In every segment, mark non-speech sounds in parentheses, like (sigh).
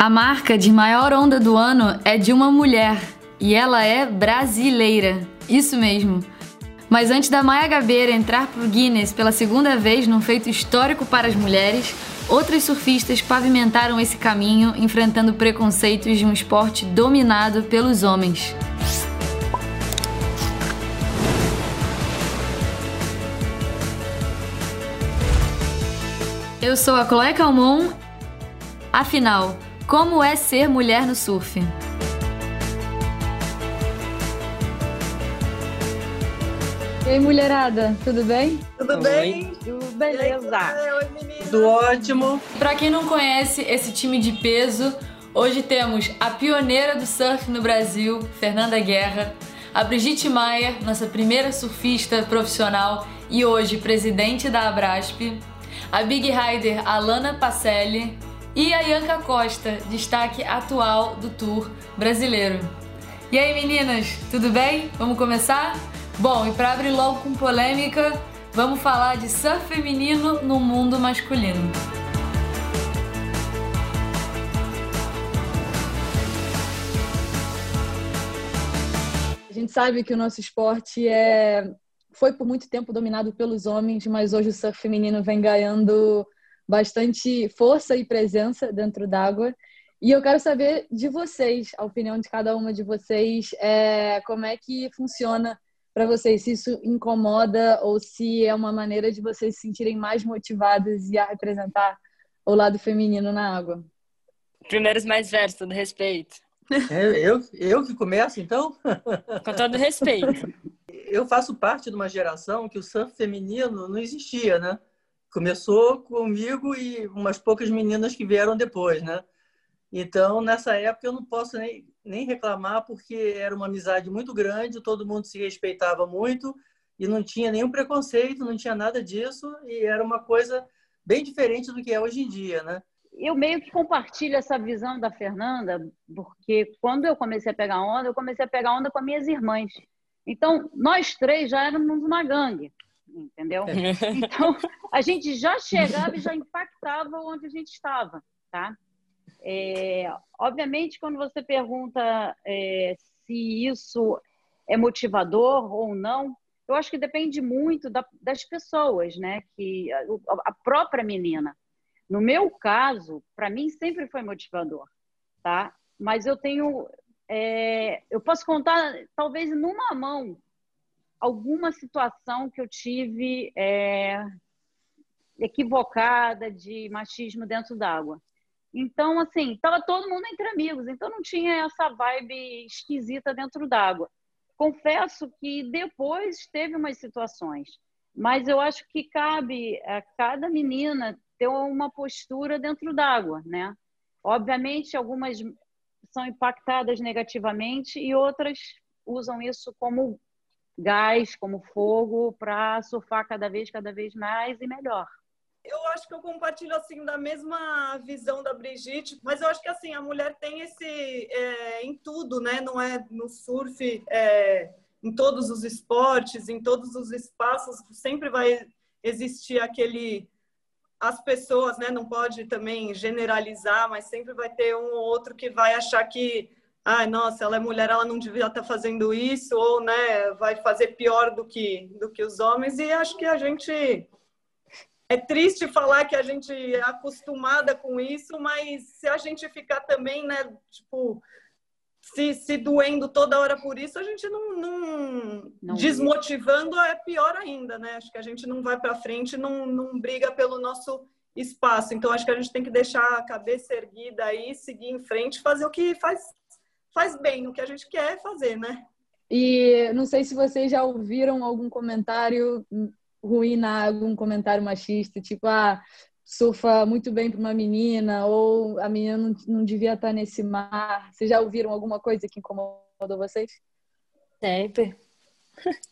A marca de maior onda do ano é de uma mulher e ela é brasileira. Isso mesmo. Mas antes da Maia Gabeira entrar pro Guinness pela segunda vez num feito histórico para as mulheres, outras surfistas pavimentaram esse caminho enfrentando preconceitos de um esporte dominado pelos homens. Eu sou a Chloe Calmon. Afinal, como é ser mulher no surf? E aí, mulherada, tudo bem? Tudo bem? Tudo beleza. Oi, tudo ótimo. Pra quem não conhece esse time de peso, hoje temos a pioneira do surf no Brasil, Fernanda Guerra, a Brigitte Maia, nossa primeira surfista profissional e hoje presidente da Abrasp, a Big Rider Alana Pacelli e a Ianca Costa, destaque atual do Tour brasileiro. E aí meninas, tudo bem? Vamos começar? Bom, e para abrir logo com polêmica, vamos falar de surf feminino no mundo masculino. A gente sabe que o nosso esporte é foi por muito tempo dominado pelos homens, mas hoje o surf feminino vem ganhando bastante força e presença dentro d'água. E eu quero saber de vocês, a opinião de cada uma de vocês, é, como é que funciona para vocês, se isso incomoda ou se é uma maneira de vocês se sentirem mais motivadas e a representar o lado feminino na água. Primeiros mais velhos, todo respeito. É, eu, eu que começo, então? (laughs) Com todo respeito. Eu faço parte de uma geração que o surf feminino não existia, né? Começou comigo e umas poucas meninas que vieram depois, né? Então, nessa época, eu não posso nem, nem reclamar, porque era uma amizade muito grande, todo mundo se respeitava muito e não tinha nenhum preconceito, não tinha nada disso, e era uma coisa bem diferente do que é hoje em dia, né? Eu meio que compartilho essa visão da Fernanda, porque quando eu comecei a pegar onda, eu comecei a pegar onda com as minhas irmãs. Então, nós três já éramos uma gangue entendeu? Então, (laughs) a gente já chegava e já impactava onde a gente estava, tá? É, obviamente, quando você pergunta é, se isso é motivador ou não, eu acho que depende muito da, das pessoas, né? Que a, a própria menina. No meu caso, para mim sempre foi motivador, tá? Mas eu tenho, é, eu posso contar talvez numa mão alguma situação que eu tive é, equivocada de machismo dentro d'água. Então, assim, estava todo mundo entre amigos, então não tinha essa vibe esquisita dentro d'água. Confesso que depois teve umas situações, mas eu acho que cabe a cada menina ter uma postura dentro d'água, né? Obviamente, algumas são impactadas negativamente e outras usam isso como gás, como fogo, para surfar cada vez, cada vez mais e melhor. Eu acho que eu compartilho assim da mesma visão da Brigitte, mas eu acho que assim a mulher tem esse é, em tudo, né? Não é no surf, é, em todos os esportes, em todos os espaços sempre vai existir aquele as pessoas, né? Não pode também generalizar, mas sempre vai ter um ou outro que vai achar que ai, nossa, ela é mulher, ela não devia estar fazendo isso, ou, né, vai fazer pior do que, do que os homens, e acho que a gente... É triste falar que a gente é acostumada com isso, mas se a gente ficar também, né, tipo, se, se doendo toda hora por isso, a gente não, não, não desmotivando é pior ainda, né? Acho que a gente não vai para frente, não, não briga pelo nosso espaço. Então acho que a gente tem que deixar a cabeça erguida aí, seguir em frente, fazer o que faz faz bem o que a gente quer fazer, né? E não sei se vocês já ouviram algum comentário ruim na algum comentário machista, tipo, ah, surfa muito bem para uma menina, ou a menina não, não devia estar nesse mar. Vocês já ouviram alguma coisa que incomodou vocês? Sempre.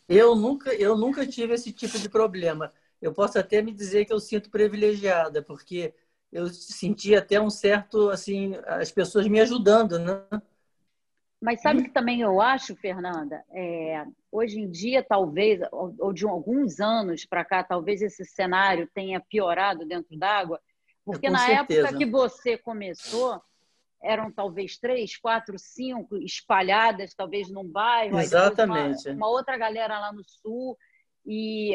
Eu nunca, eu nunca tive esse tipo de problema. Eu posso até me dizer que eu sinto privilegiada, porque eu senti até um certo, assim, as pessoas me ajudando, né? Mas sabe que também eu acho, Fernanda, é, hoje em dia, talvez, ou, ou de alguns anos para cá, talvez esse cenário tenha piorado dentro d'água, porque na certeza. época que você começou, eram talvez três, quatro, cinco espalhadas, talvez num bairro. Exatamente. Uma, uma, outra galera lá no sul. E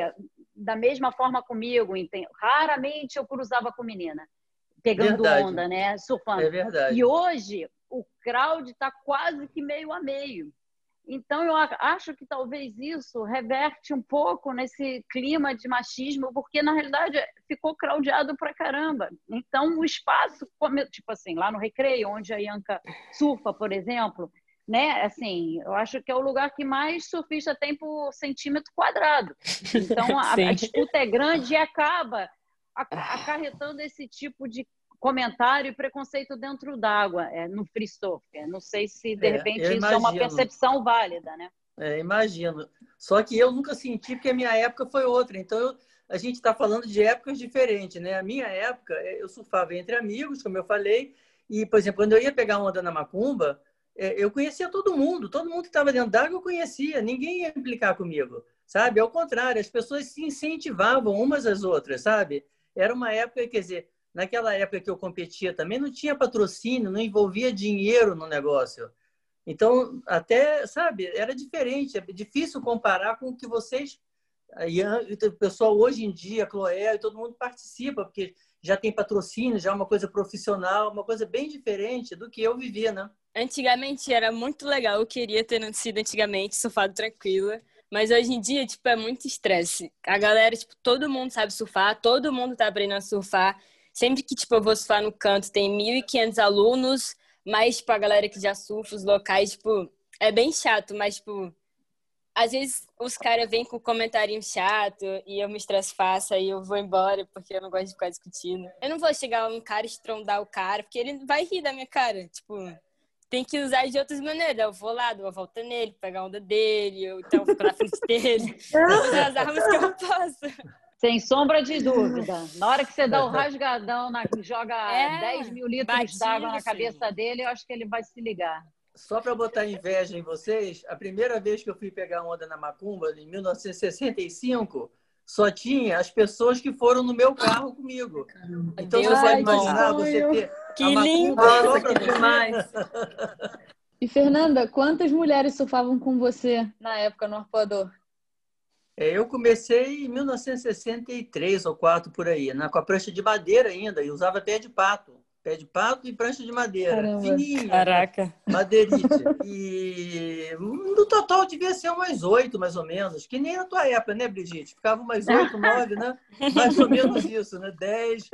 da mesma forma comigo, raramente eu cruzava com menina, pegando verdade. onda, né? Surfando. É verdade. E hoje crowd está quase que meio a meio. Então, eu acho que talvez isso reverte um pouco nesse clima de machismo, porque na realidade ficou craudiado pra caramba. Então, o espaço, tipo assim, lá no Recreio, onde a Ianca surfa, por exemplo, né? Assim, eu acho que é o lugar que mais surfista tem por centímetro quadrado. Então, a, a (laughs) disputa é grande e acaba acarretando esse tipo de comentário e preconceito dentro d'água é, no free surf. Não sei se, de é, repente, isso imagino. é uma percepção válida, né? É, imagino. Só que eu nunca senti, porque a minha época foi outra. Então, eu, a gente está falando de épocas diferentes, né? A minha época, é, eu surfava entre amigos, como eu falei, e, por exemplo, quando eu ia pegar onda na Macumba, é, eu conhecia todo mundo. Todo mundo que estava dentro d'água eu conhecia. Ninguém ia implicar comigo, sabe? Ao contrário, as pessoas se incentivavam umas às outras, sabe? Era uma época, quer dizer, naquela época que eu competia também não tinha patrocínio, não envolvia dinheiro no negócio. Então, até, sabe, era diferente, é difícil comparar com o que vocês, o pessoal hoje em dia, Chloé, todo mundo participa, porque já tem patrocínio, já é uma coisa profissional, uma coisa bem diferente do que eu vivia, né? Antigamente era muito legal, eu queria ter nascido antigamente, surfado tranquila, mas hoje em dia, tipo, é muito estresse. A galera, tipo, todo mundo sabe surfar, todo mundo tá aprendendo a surfar, Sempre que, tipo, eu vou surfar no canto, tem 1.500 alunos, mais, tipo, a galera que já surfa, os locais, tipo, é bem chato, mas, tipo, às vezes os caras vêm com comentário chato e eu me estresso fácil, aí eu vou embora porque eu não gosto de ficar discutindo. Eu não vou chegar um cara e estrondar o cara, porque ele vai rir da minha cara. Tipo, tem que usar de outras maneiras. Eu vou lá, dou uma volta nele, pegar a onda dele, ou então fico na frente dele. (laughs) usar as armas que eu posso. Sem sombra de dúvida. Na hora que você dá o (laughs) rasgadão, na, joga é, 10 mil litros d'água na cabeça dele, eu acho que ele vai se ligar. Só para botar inveja em vocês, a primeira vez que eu fui pegar onda na Macumba, em 1965, só tinha as pessoas que foram no meu carro comigo. Então Deus você pode imaginar você ter. Que lindo! Nossa, que demais! E Fernanda, quantas mulheres surfavam com você na época no arpoador? É, eu comecei em 1963 ou 4 por aí, né? com a prancha de madeira ainda, e usava pé de pato. Pé de pato e prancha de madeira. Caramba. Fininha. Caraca. Né? Madeirite. E no total devia ser umas oito, mais ou menos. Que nem na tua época, né, Brigitte? Ficava umas oito, (laughs) nove, né? Mais ou menos isso, né? Dez.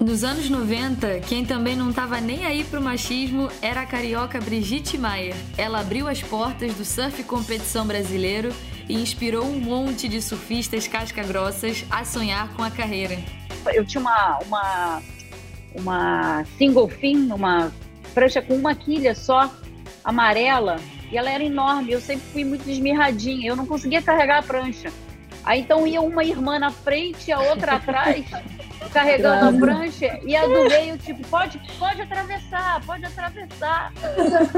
Nos anos 90, quem também não estava nem aí pro machismo era a carioca Brigitte Maier. Ela abriu as portas do surf competição brasileiro e inspirou um monte de surfistas casca-grossas a sonhar com a carreira. Eu tinha uma, uma, uma single fin, uma prancha com uma quilha só, amarela, e ela era enorme. Eu sempre fui muito esmirradinha, eu não conseguia carregar a prancha. Aí então ia uma irmã na frente, a outra atrás, (laughs) carregando a prancha, e a do meio, tipo, pode, pode atravessar, pode atravessar.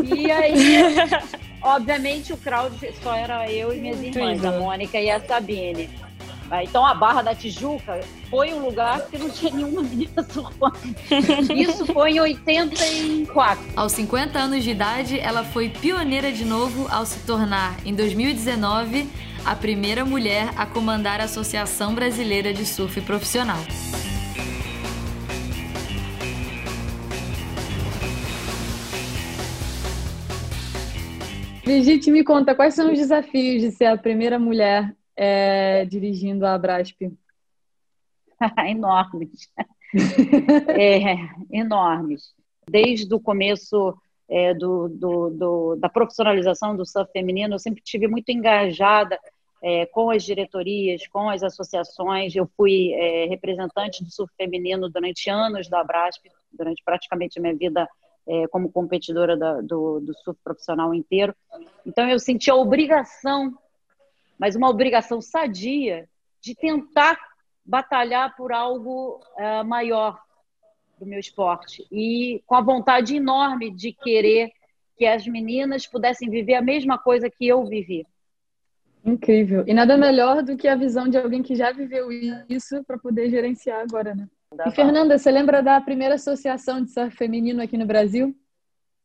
E aí, (laughs) obviamente, o crowd só era eu e minhas irmãs, a Mônica e a Sabine. Então a Barra da Tijuca foi um lugar que não tinha nenhuma menina surfando. Isso foi em 84. Aos 50 anos de idade, ela foi pioneira de novo ao se tornar, em 2019, a primeira mulher a comandar a Associação Brasileira de Surf Profissional. Brigitte, me conta, quais são os desafios de ser a primeira mulher é, dirigindo a Abrasp? (laughs) enormes. (laughs) é, enormes. Desde o começo é, do, do, do, da profissionalização do surf feminino, eu sempre tive muito engajada é, com as diretorias, com as associações. Eu fui é, representante do surf feminino durante anos da Abrasp, durante praticamente a minha vida é, como competidora da, do, do surf profissional inteiro. Então, eu senti a obrigação, mas uma obrigação sadia, de tentar batalhar por algo uh, maior do meu esporte. E com a vontade enorme de querer que as meninas pudessem viver a mesma coisa que eu vivi. Incrível. E nada melhor do que a visão de alguém que já viveu isso para poder gerenciar agora, né? E Fernanda, você lembra da primeira associação de surf feminino aqui no Brasil?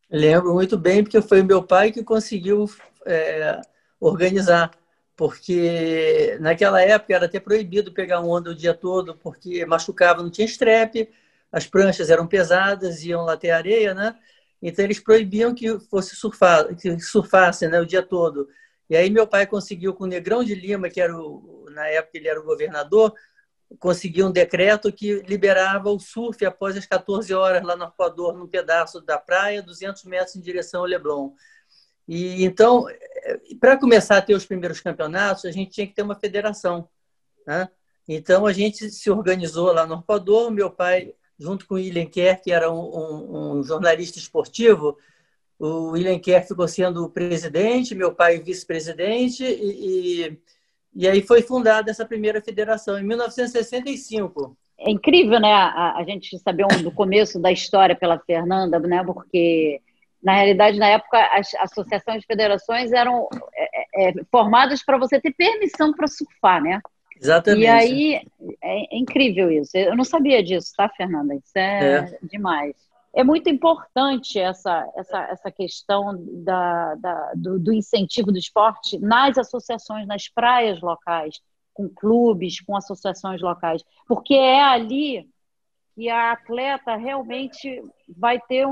Lembro muito bem, porque foi meu pai que conseguiu é, organizar. Porque naquela época era até proibido pegar onda o dia todo, porque machucava, não tinha estrepe, as pranchas eram pesadas, iam lá ter areia, né? Então eles proibiam que fosse surfar, que surfasse, né, o dia todo. E aí meu pai conseguiu com o Negrão de Lima, que era o, na época ele era o governador, conseguiu um decreto que liberava o surf após as 14 horas lá no Arpoador, num pedaço da praia, 200 metros em direção ao Leblon. E então, para começar a ter os primeiros campeonatos, a gente tinha que ter uma federação, né? Então a gente se organizou lá no Arpoador, meu pai junto com o William Kerr, que era um, um, um jornalista esportivo, o William Kerr ficou sendo o presidente, meu pai vice-presidente, e, e, e, aí foi fundada essa primeira federação, em 1965. É incrível, né, a, a gente saber um, do começo da história pela Fernanda, né, porque, na realidade, na época, as associações e federações eram é, é, formadas para você ter permissão para surfar, né? Exatamente. E aí, é, é incrível isso. Eu não sabia disso, tá, Fernanda? Isso é, é. demais é muito importante essa, essa, essa questão da, da do, do, incentivo do esporte nas associações, nas praias locais, com clubes, com associações locais, porque é ali que a atleta realmente vai ter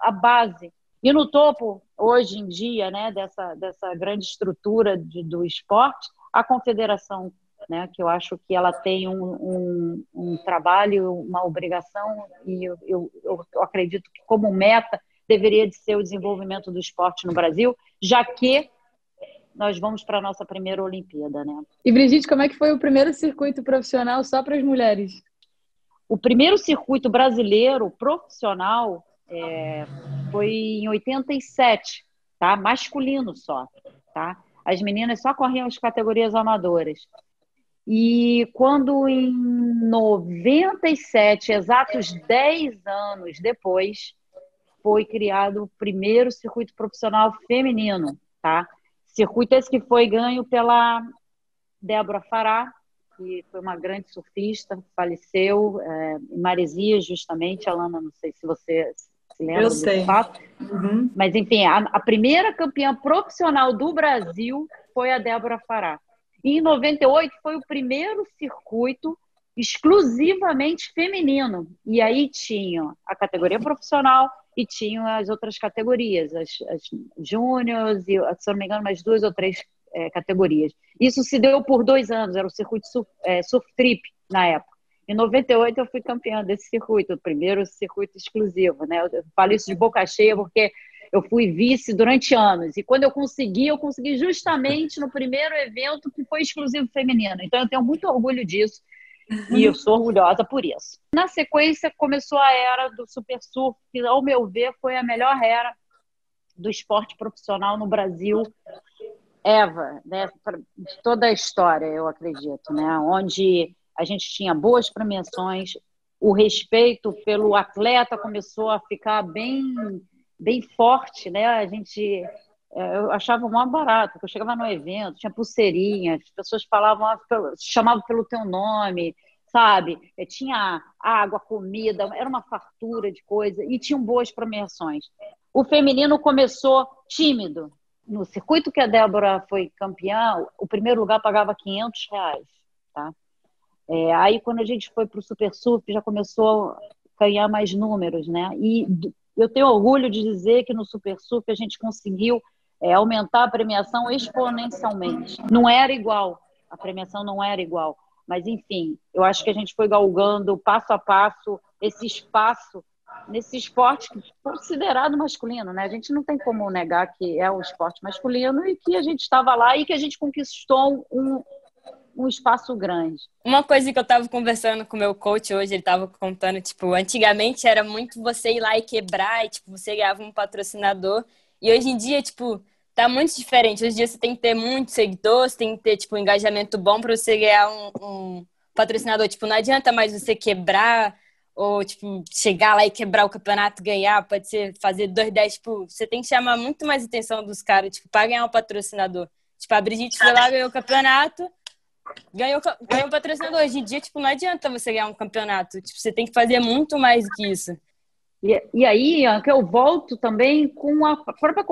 a base. E no topo, hoje em dia, né, dessa, dessa grande estrutura de, do esporte, a confederação né, que eu acho que ela tem um, um, um trabalho, uma obrigação, e eu, eu, eu, acredito que como meta deveria de ser o desenvolvimento do esporte no Brasil, já que nós vamos para a nossa primeira Olimpíada. Né? E Brigitte, como é que foi o primeiro circuito profissional só para as mulheres? O primeiro circuito brasileiro profissional é, foi em 87, tá? masculino só. Tá? As meninas só corriam as categorias amadoras. E quando em 97, exatos 10 anos depois, foi criado o primeiro circuito profissional feminino, tá? Circuito esse que foi ganho pela Débora Fará, que foi uma grande surfista, faleceu é, em Maresias, justamente. Alana, não sei se você se lembra Eu sei. fato. Uhum. Mas, enfim, a, a primeira campeã profissional do Brasil foi a Débora Fará. E em 98 foi o primeiro circuito exclusivamente feminino. E aí tinha a categoria profissional e tinham as outras categorias, as, as júniores e, se não me engano, mais duas ou três é, categorias. Isso se deu por dois anos, era o circuito surf, é, surf trip na época. Em 98 eu fui campeã desse circuito, o primeiro circuito exclusivo, né? Eu falo isso de boca cheia porque eu fui vice durante anos. E quando eu consegui, eu consegui justamente no primeiro evento que foi exclusivo feminino. Então eu tenho muito orgulho disso e eu sou orgulhosa por isso. Na sequência, começou a era do super surf, que, ao meu ver, foi a melhor era do esporte profissional no Brasil ever, né? de toda a história, eu acredito, né? onde a gente tinha boas premiações, o respeito pelo atleta começou a ficar bem bem forte, né? A gente é, eu achava mó barato, porque eu chegava no evento, tinha pulseirinha, as pessoas falavam, ah, chamavam pelo teu nome, sabe? Eu tinha água, comida, era uma fartura de coisa e tinham boas premiações. O feminino começou tímido. No circuito que a Débora foi campeã, o primeiro lugar pagava 500 reais, tá? É, aí, quando a gente foi para o Super Surf, já começou a ganhar mais números, né? E eu tenho orgulho de dizer que no Super Surf a gente conseguiu é, aumentar a premiação exponencialmente. Não era igual, a premiação não era igual, mas enfim, eu acho que a gente foi galgando passo a passo esse espaço nesse esporte considerado masculino, né? A gente não tem como negar que é o esporte masculino e que a gente estava lá e que a gente conquistou um, um espaço grande. Uma coisa que eu estava conversando com meu coach hoje, ele estava contando, tipo, antigamente era muito você ir lá e quebrar, e, tipo, você ganhava um patrocinador. E hoje em dia, tipo, tá muito diferente. Hoje em dia você tem que ter muitos seguidores, tem que ter, tipo, um engajamento bom para você ganhar um, um patrocinador. Tipo, não adianta mais você quebrar ou, tipo, chegar lá e quebrar o campeonato, ganhar, pode ser fazer 2-10, tipo, você tem que chamar muito mais atenção dos caras, tipo, para ganhar um patrocinador. Tipo, a Brigitte foi lá, ganhou o campeonato, ganhou, ganhou patrocinador. Hoje em dia, tipo, não adianta você ganhar um campeonato. Tipo, você tem que fazer muito mais do que isso. E, e aí, que eu volto também com a própria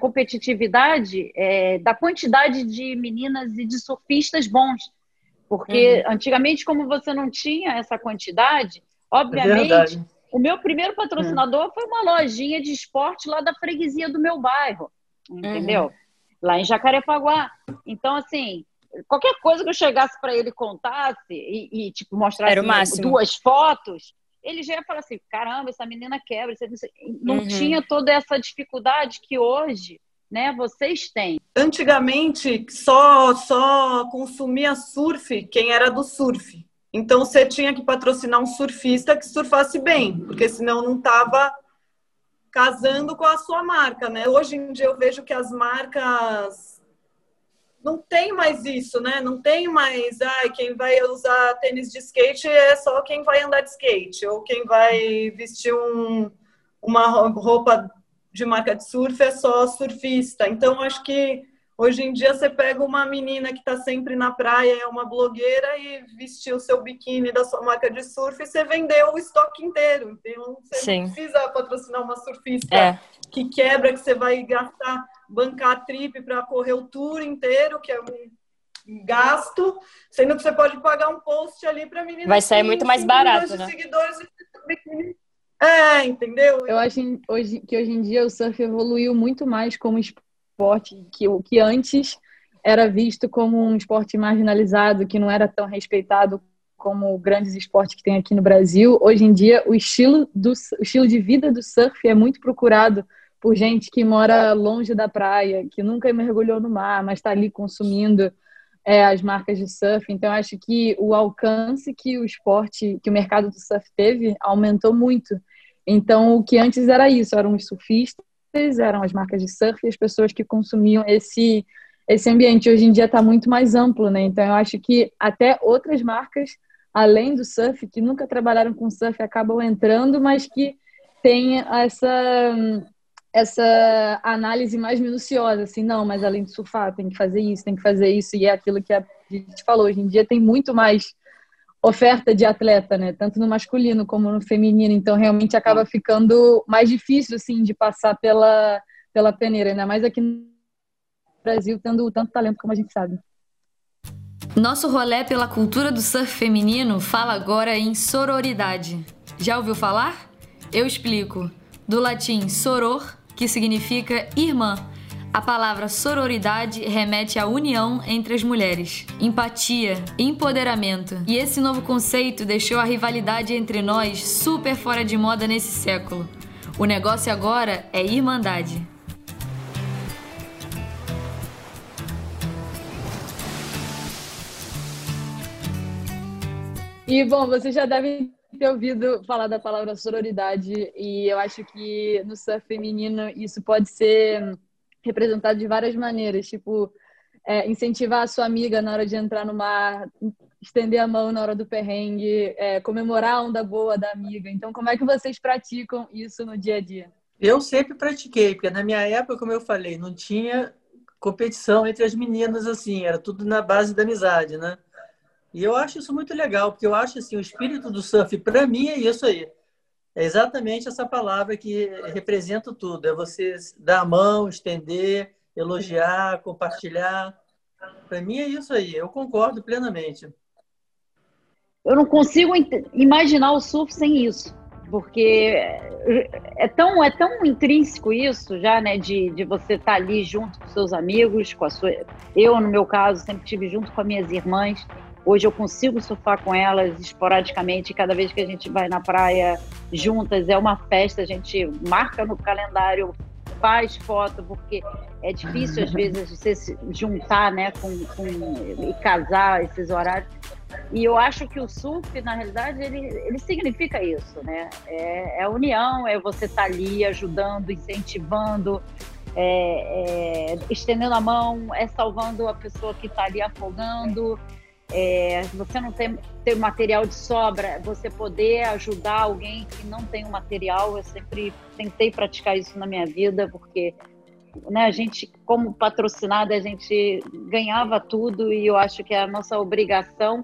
competitividade é, da quantidade de meninas e de surfistas bons. Porque uhum. antigamente, como você não tinha essa quantidade, obviamente, é o meu primeiro patrocinador uhum. foi uma lojinha de esporte lá da freguesia do meu bairro, entendeu? Uhum. Lá em Jacarepaguá. Então, assim, qualquer coisa que eu chegasse para ele contasse e, e tipo, mostrasse duas fotos, ele já ia falar assim: caramba, essa menina quebra. Não uhum. tinha toda essa dificuldade que hoje né, vocês têm. Antigamente, só, só consumia surf quem era do surf. Então, você tinha que patrocinar um surfista que surfasse bem, porque senão não estava casando com a sua marca, né? Hoje em dia eu vejo que as marcas não tem mais isso, né? Não tem mais, ai, quem vai usar tênis de skate é só quem vai andar de skate, ou quem vai vestir um, uma roupa de marca de surf é só surfista. Então, acho que hoje em dia você pega uma menina que está sempre na praia, é uma blogueira, e vestiu o seu biquíni da sua marca de surf e você vendeu o estoque inteiro. Então, você Sim. não precisa patrocinar uma surfista é. que quebra, que você vai gastar bancar a trip para correr o tour inteiro, que é um gasto, sendo que você pode pagar um post ali para menina. Vai sair muito mais barato, né? Seguidores é, entendeu? Eu acho hoje, que hoje em dia o surf evoluiu muito mais como esporte que o que antes era visto como um esporte marginalizado, que não era tão respeitado como grandes esportes que tem aqui no Brasil. Hoje em dia, o estilo, do, o estilo de vida do surf é muito procurado por gente que mora longe da praia, que nunca mergulhou no mar, mas está ali consumindo é, as marcas de surf. Então, acho que o alcance que o esporte, que o mercado do surf teve, aumentou muito. Então, o que antes era isso, eram os surfistas, eram as marcas de surf e as pessoas que consumiam esse esse ambiente. Hoje em dia está muito mais amplo, né? Então, eu acho que até outras marcas, além do surf, que nunca trabalharam com surf, acabam entrando, mas que tem essa essa análise mais minuciosa, assim, não, mas além de surfar, tem que fazer isso, tem que fazer isso, e é aquilo que a gente falou, hoje em dia tem muito mais oferta de atleta, né, tanto no masculino como no feminino, então realmente acaba ficando mais difícil, assim, de passar pela, pela peneira, ainda mais aqui no Brasil, tendo tanto talento como a gente sabe. Nosso rolê pela cultura do surf feminino fala agora em sororidade. Já ouviu falar? Eu explico. Do latim soror, que significa irmã. A palavra sororidade remete à união entre as mulheres, empatia, empoderamento. E esse novo conceito deixou a rivalidade entre nós super fora de moda nesse século. O negócio agora é irmandade. E bom, vocês já devem ter ouvido falar da palavra sororidade e eu acho que no surf feminino isso pode ser representado de várias maneiras, tipo é, incentivar a sua amiga na hora de entrar no mar, estender a mão na hora do perrengue, é, comemorar a onda boa da amiga. Então, como é que vocês praticam isso no dia a dia? Eu sempre pratiquei, porque na minha época, como eu falei, não tinha competição entre as meninas assim, era tudo na base da amizade, né? E eu acho isso muito legal, porque eu acho assim, o espírito do surf, para mim, é isso aí. É exatamente essa palavra que representa tudo. É você dar a mão, estender, elogiar, compartilhar. Para mim é isso aí. Eu concordo plenamente. Eu não consigo imaginar o surf sem isso, porque é tão, é tão intrínseco isso já, né? De, de você estar tá ali junto com seus amigos, com a sua. Eu, no meu caso, sempre estive junto com as minhas irmãs. Hoje eu consigo surfar com elas esporadicamente. Cada vez que a gente vai na praia juntas, é uma festa. A gente marca no calendário, faz foto, porque é difícil às vezes você se juntar, né, com, com e casar esses horários. E eu acho que o surf, na realidade, ele, ele significa isso, né? É, é união, é você estar tá ali ajudando, incentivando, é, é, estendendo a mão, é salvando a pessoa que está ali afogando. É, você não tem, ter material de sobra, você poder ajudar alguém que não tem o material. Eu sempre tentei praticar isso na minha vida, porque né, a gente, como patrocinada, a gente ganhava tudo e eu acho que a nossa obrigação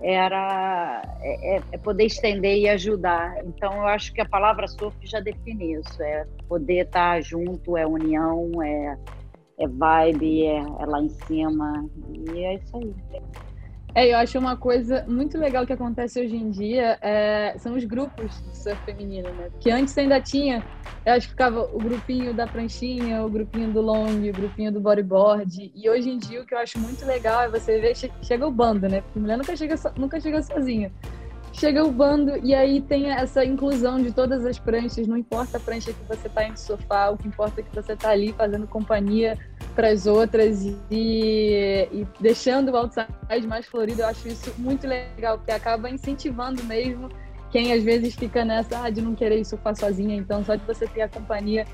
era é, é, é, poder estender e ajudar. Então, eu acho que a palavra surf já define isso: é poder estar junto, é união, é, é vibe, é, é lá em cima. E é isso aí. É, eu acho uma coisa muito legal que acontece hoje em dia é, são os grupos de surf feminino, né? Porque antes ainda tinha, eu acho que ficava o grupinho da pranchinha, o grupinho do long, o grupinho do bodyboard. E hoje em dia o que eu acho muito legal é você ver, chega o bando, né? Porque mulher nunca chega, nunca chega sozinha chega o bando e aí tem essa inclusão de todas as pranchas, não importa a prancha que você está em sofá, o que importa é que você está ali fazendo companhia para as outras e, e, deixando o outside mais florido. Eu acho isso muito legal, porque acaba incentivando mesmo quem às vezes fica nessa ah, de não querer surfar sozinha. Então, só de você ter a companhia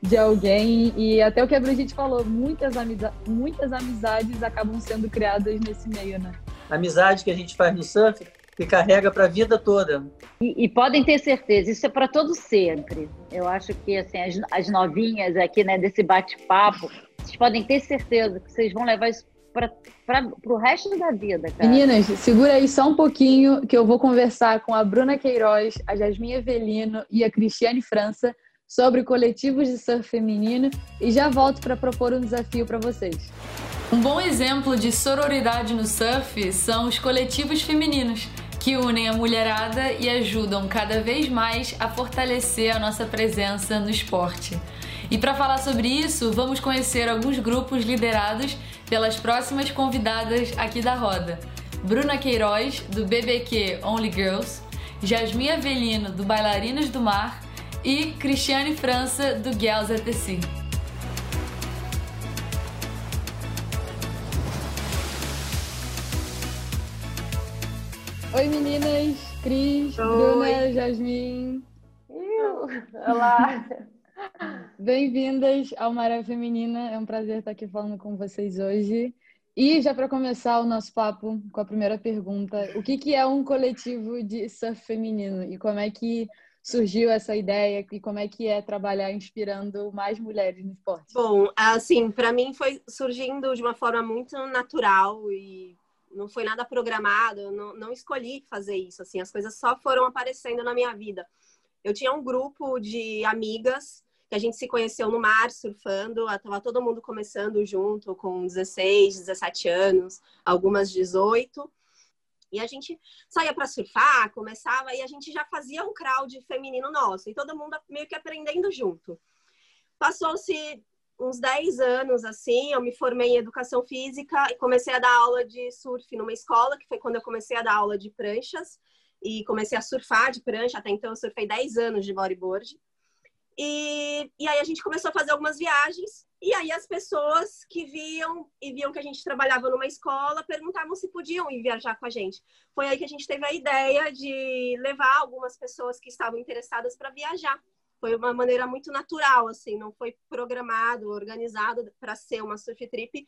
de alguém e até o que a Brigitte falou, muitas, amiza muitas amizades acabam sendo criadas nesse meio, né? amizade que a gente faz no surf que carrega para a vida toda. E, e, podem ter certeza, isso é para todo sempre. Eu acho que assim as, as novinhas aqui, né, desse bate-papo, vocês podem ter certeza que vocês vão levar isso para o resto da vida, cara. Meninas, segura aí só um pouquinho que eu vou conversar com a Bruna Queiroz, a Jasmine Evelino e a Cristiane França sobre coletivos de surf feminino e já volto para propor um desafio para vocês. Um bom exemplo de sororidade no surf são os coletivos femininos que unem a mulherada e ajudam cada vez mais a fortalecer a nossa presença no esporte. E para falar sobre isso, vamos conhecer alguns grupos liderados pelas próximas convidadas aqui da roda. Bruna Queiroz, do BBQ Only Girls, Jasmine Avelino, do Bailarinas do Mar e Cristiane França, do Girls at the Sea. Oi meninas, Cris, Oi. Bruna, Jasmine. Olá. Bem-vindas ao Maré Feminina. É um prazer estar aqui falando com vocês hoje. E já para começar o nosso papo com a primeira pergunta, o que, que é um coletivo de surf feminino e como é que surgiu essa ideia e como é que é trabalhar inspirando mais mulheres no esporte? Bom, assim, para mim foi surgindo de uma forma muito natural e não foi nada programado, não, não escolhi fazer isso, assim, as coisas só foram aparecendo na minha vida. Eu tinha um grupo de amigas que a gente se conheceu no mar, surfando, estava todo mundo começando junto, com 16, 17 anos, algumas 18. E a gente saía para surfar, começava, e a gente já fazia um crowd feminino nosso, e todo mundo meio que aprendendo junto. Passou-se uns 10 anos, assim, eu me formei em educação física e comecei a dar aula de surf numa escola, que foi quando eu comecei a dar aula de pranchas e comecei a surfar de prancha. Até então eu surfei 10 anos de bodyboard. E, e aí a gente começou a fazer algumas viagens. E aí as pessoas que viam e viam que a gente trabalhava numa escola perguntavam se podiam ir viajar com a gente. Foi aí que a gente teve a ideia de levar algumas pessoas que estavam interessadas para viajar foi uma maneira muito natural, assim, não foi programado, organizado para ser uma surf trip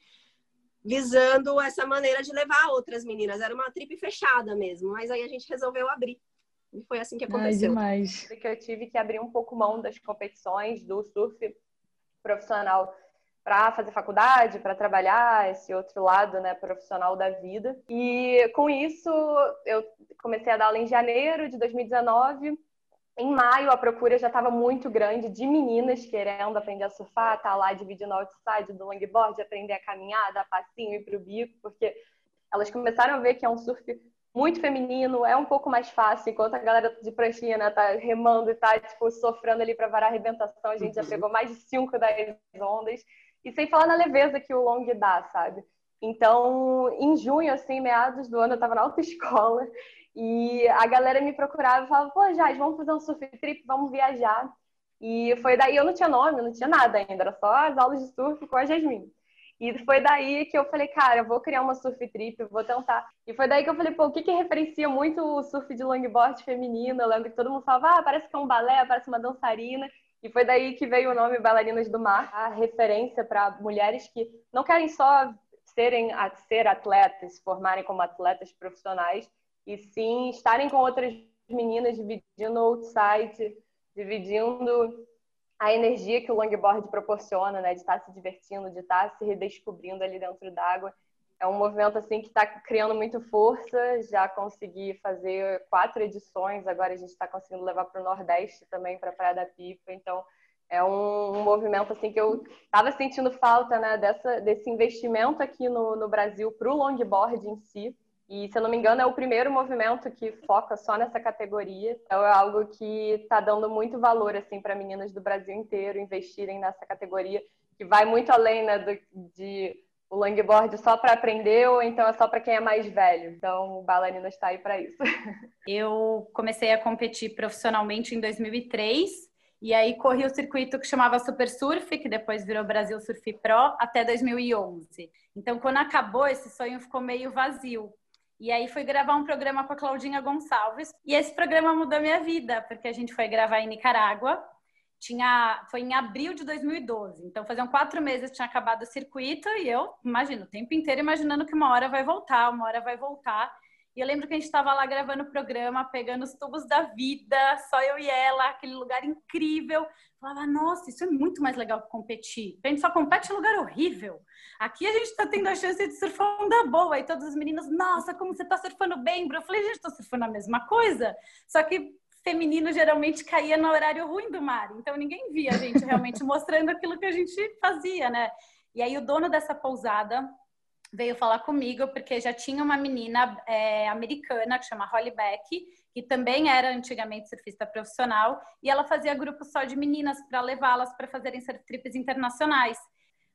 visando essa maneira de levar outras meninas. Era uma trip fechada mesmo, mas aí a gente resolveu abrir. E foi assim que aconteceu. Ai, demais. Que eu tive que abrir um pouco mão das competições do surf profissional para fazer faculdade, para trabalhar esse outro lado, né, profissional da vida. E com isso, eu comecei a dar aula em janeiro de 2019 em maio, a procura já estava muito grande de meninas querendo aprender a surfar, tá lá dividindo o outside do longboard, aprender a caminhar, dar passinho e ir pro bico, porque elas começaram a ver que é um surf muito feminino, é um pouco mais fácil, enquanto a galera de pranchinha, né, tá remando e tá, tipo, sofrendo ali para varar a arrebentação, a gente já uhum. pegou mais de 5, 10 ondas, e sem falar na leveza que o long dá, sabe? Então, em junho, assim, meados do ano, eu tava na autoescola e a galera me procurava e falava, pô, Jade, vamos fazer um surf trip, vamos viajar. E foi daí, eu não tinha nome, não tinha nada ainda, era só as aulas de surf com a Jasmine. E foi daí que eu falei, cara, eu vou criar uma surf trip, vou tentar. E foi daí que eu falei, pô, o que que referencia muito o surf de longboard feminino? Eu lembro que todo mundo falava, ah, parece que é um balé, parece uma dançarina. E foi daí que veio o nome Bailarinas do Mar, a referência para mulheres que não querem só serem ser atletas, se formarem como atletas profissionais, e sim estarem com outras meninas dividindo outside, dividindo a energia que o longboard proporciona, né? De estar se divertindo, de estar se redescobrindo ali dentro d'água. é um movimento assim que está criando muito força. Já consegui fazer quatro edições, agora a gente está conseguindo levar para o Nordeste também, para a Praia da Pipa. Então é um, um, movimento assim que eu estava sentindo falta, né, dessa, desse investimento aqui no, no Brasil para o longboard em si. E, se eu não me engano, é o primeiro movimento que foca só nessa categoria. Então, é algo que está dando muito valor assim para meninas do Brasil inteiro investirem nessa categoria, que vai muito além né, do, de o longboard só para aprender ou então é só para quem é mais velho. Então, o Bailarina está aí para isso. (laughs) Eu comecei a competir profissionalmente em 2003 e aí corri o circuito que chamava Super Surf, que depois virou Brasil Surf Pro, até 2011. Então, quando acabou, esse sonho ficou meio vazio. E aí fui gravar um programa com a Claudinha Gonçalves. E esse programa mudou minha vida, porque a gente foi gravar em Nicarágua. Tinha, foi em abril de 2012. Então, faziam quatro meses tinha acabado o circuito e eu, imagino, o tempo inteiro imaginando que uma hora vai voltar, uma hora vai voltar. E eu lembro que a gente estava lá gravando o programa, pegando os tubos da vida, só eu e ela, aquele lugar incrível. Falava, nossa, isso é muito mais legal que competir. A gente só compete em lugar horrível. Aqui a gente está tendo a chance de surfar onda boa. E todos os meninos, nossa, como você está surfando bem, bro. Eu falei, gente, estou surfando a mesma coisa. Só que feminino geralmente caía no horário ruim do mar. Então ninguém via a gente realmente (laughs) mostrando aquilo que a gente fazia, né? E aí o dono dessa pousada veio falar comigo porque já tinha uma menina é, americana que chama Holly Beck, que também era antigamente surfista profissional, e ela fazia grupo só de meninas para levá-las para fazerem surf trips internacionais.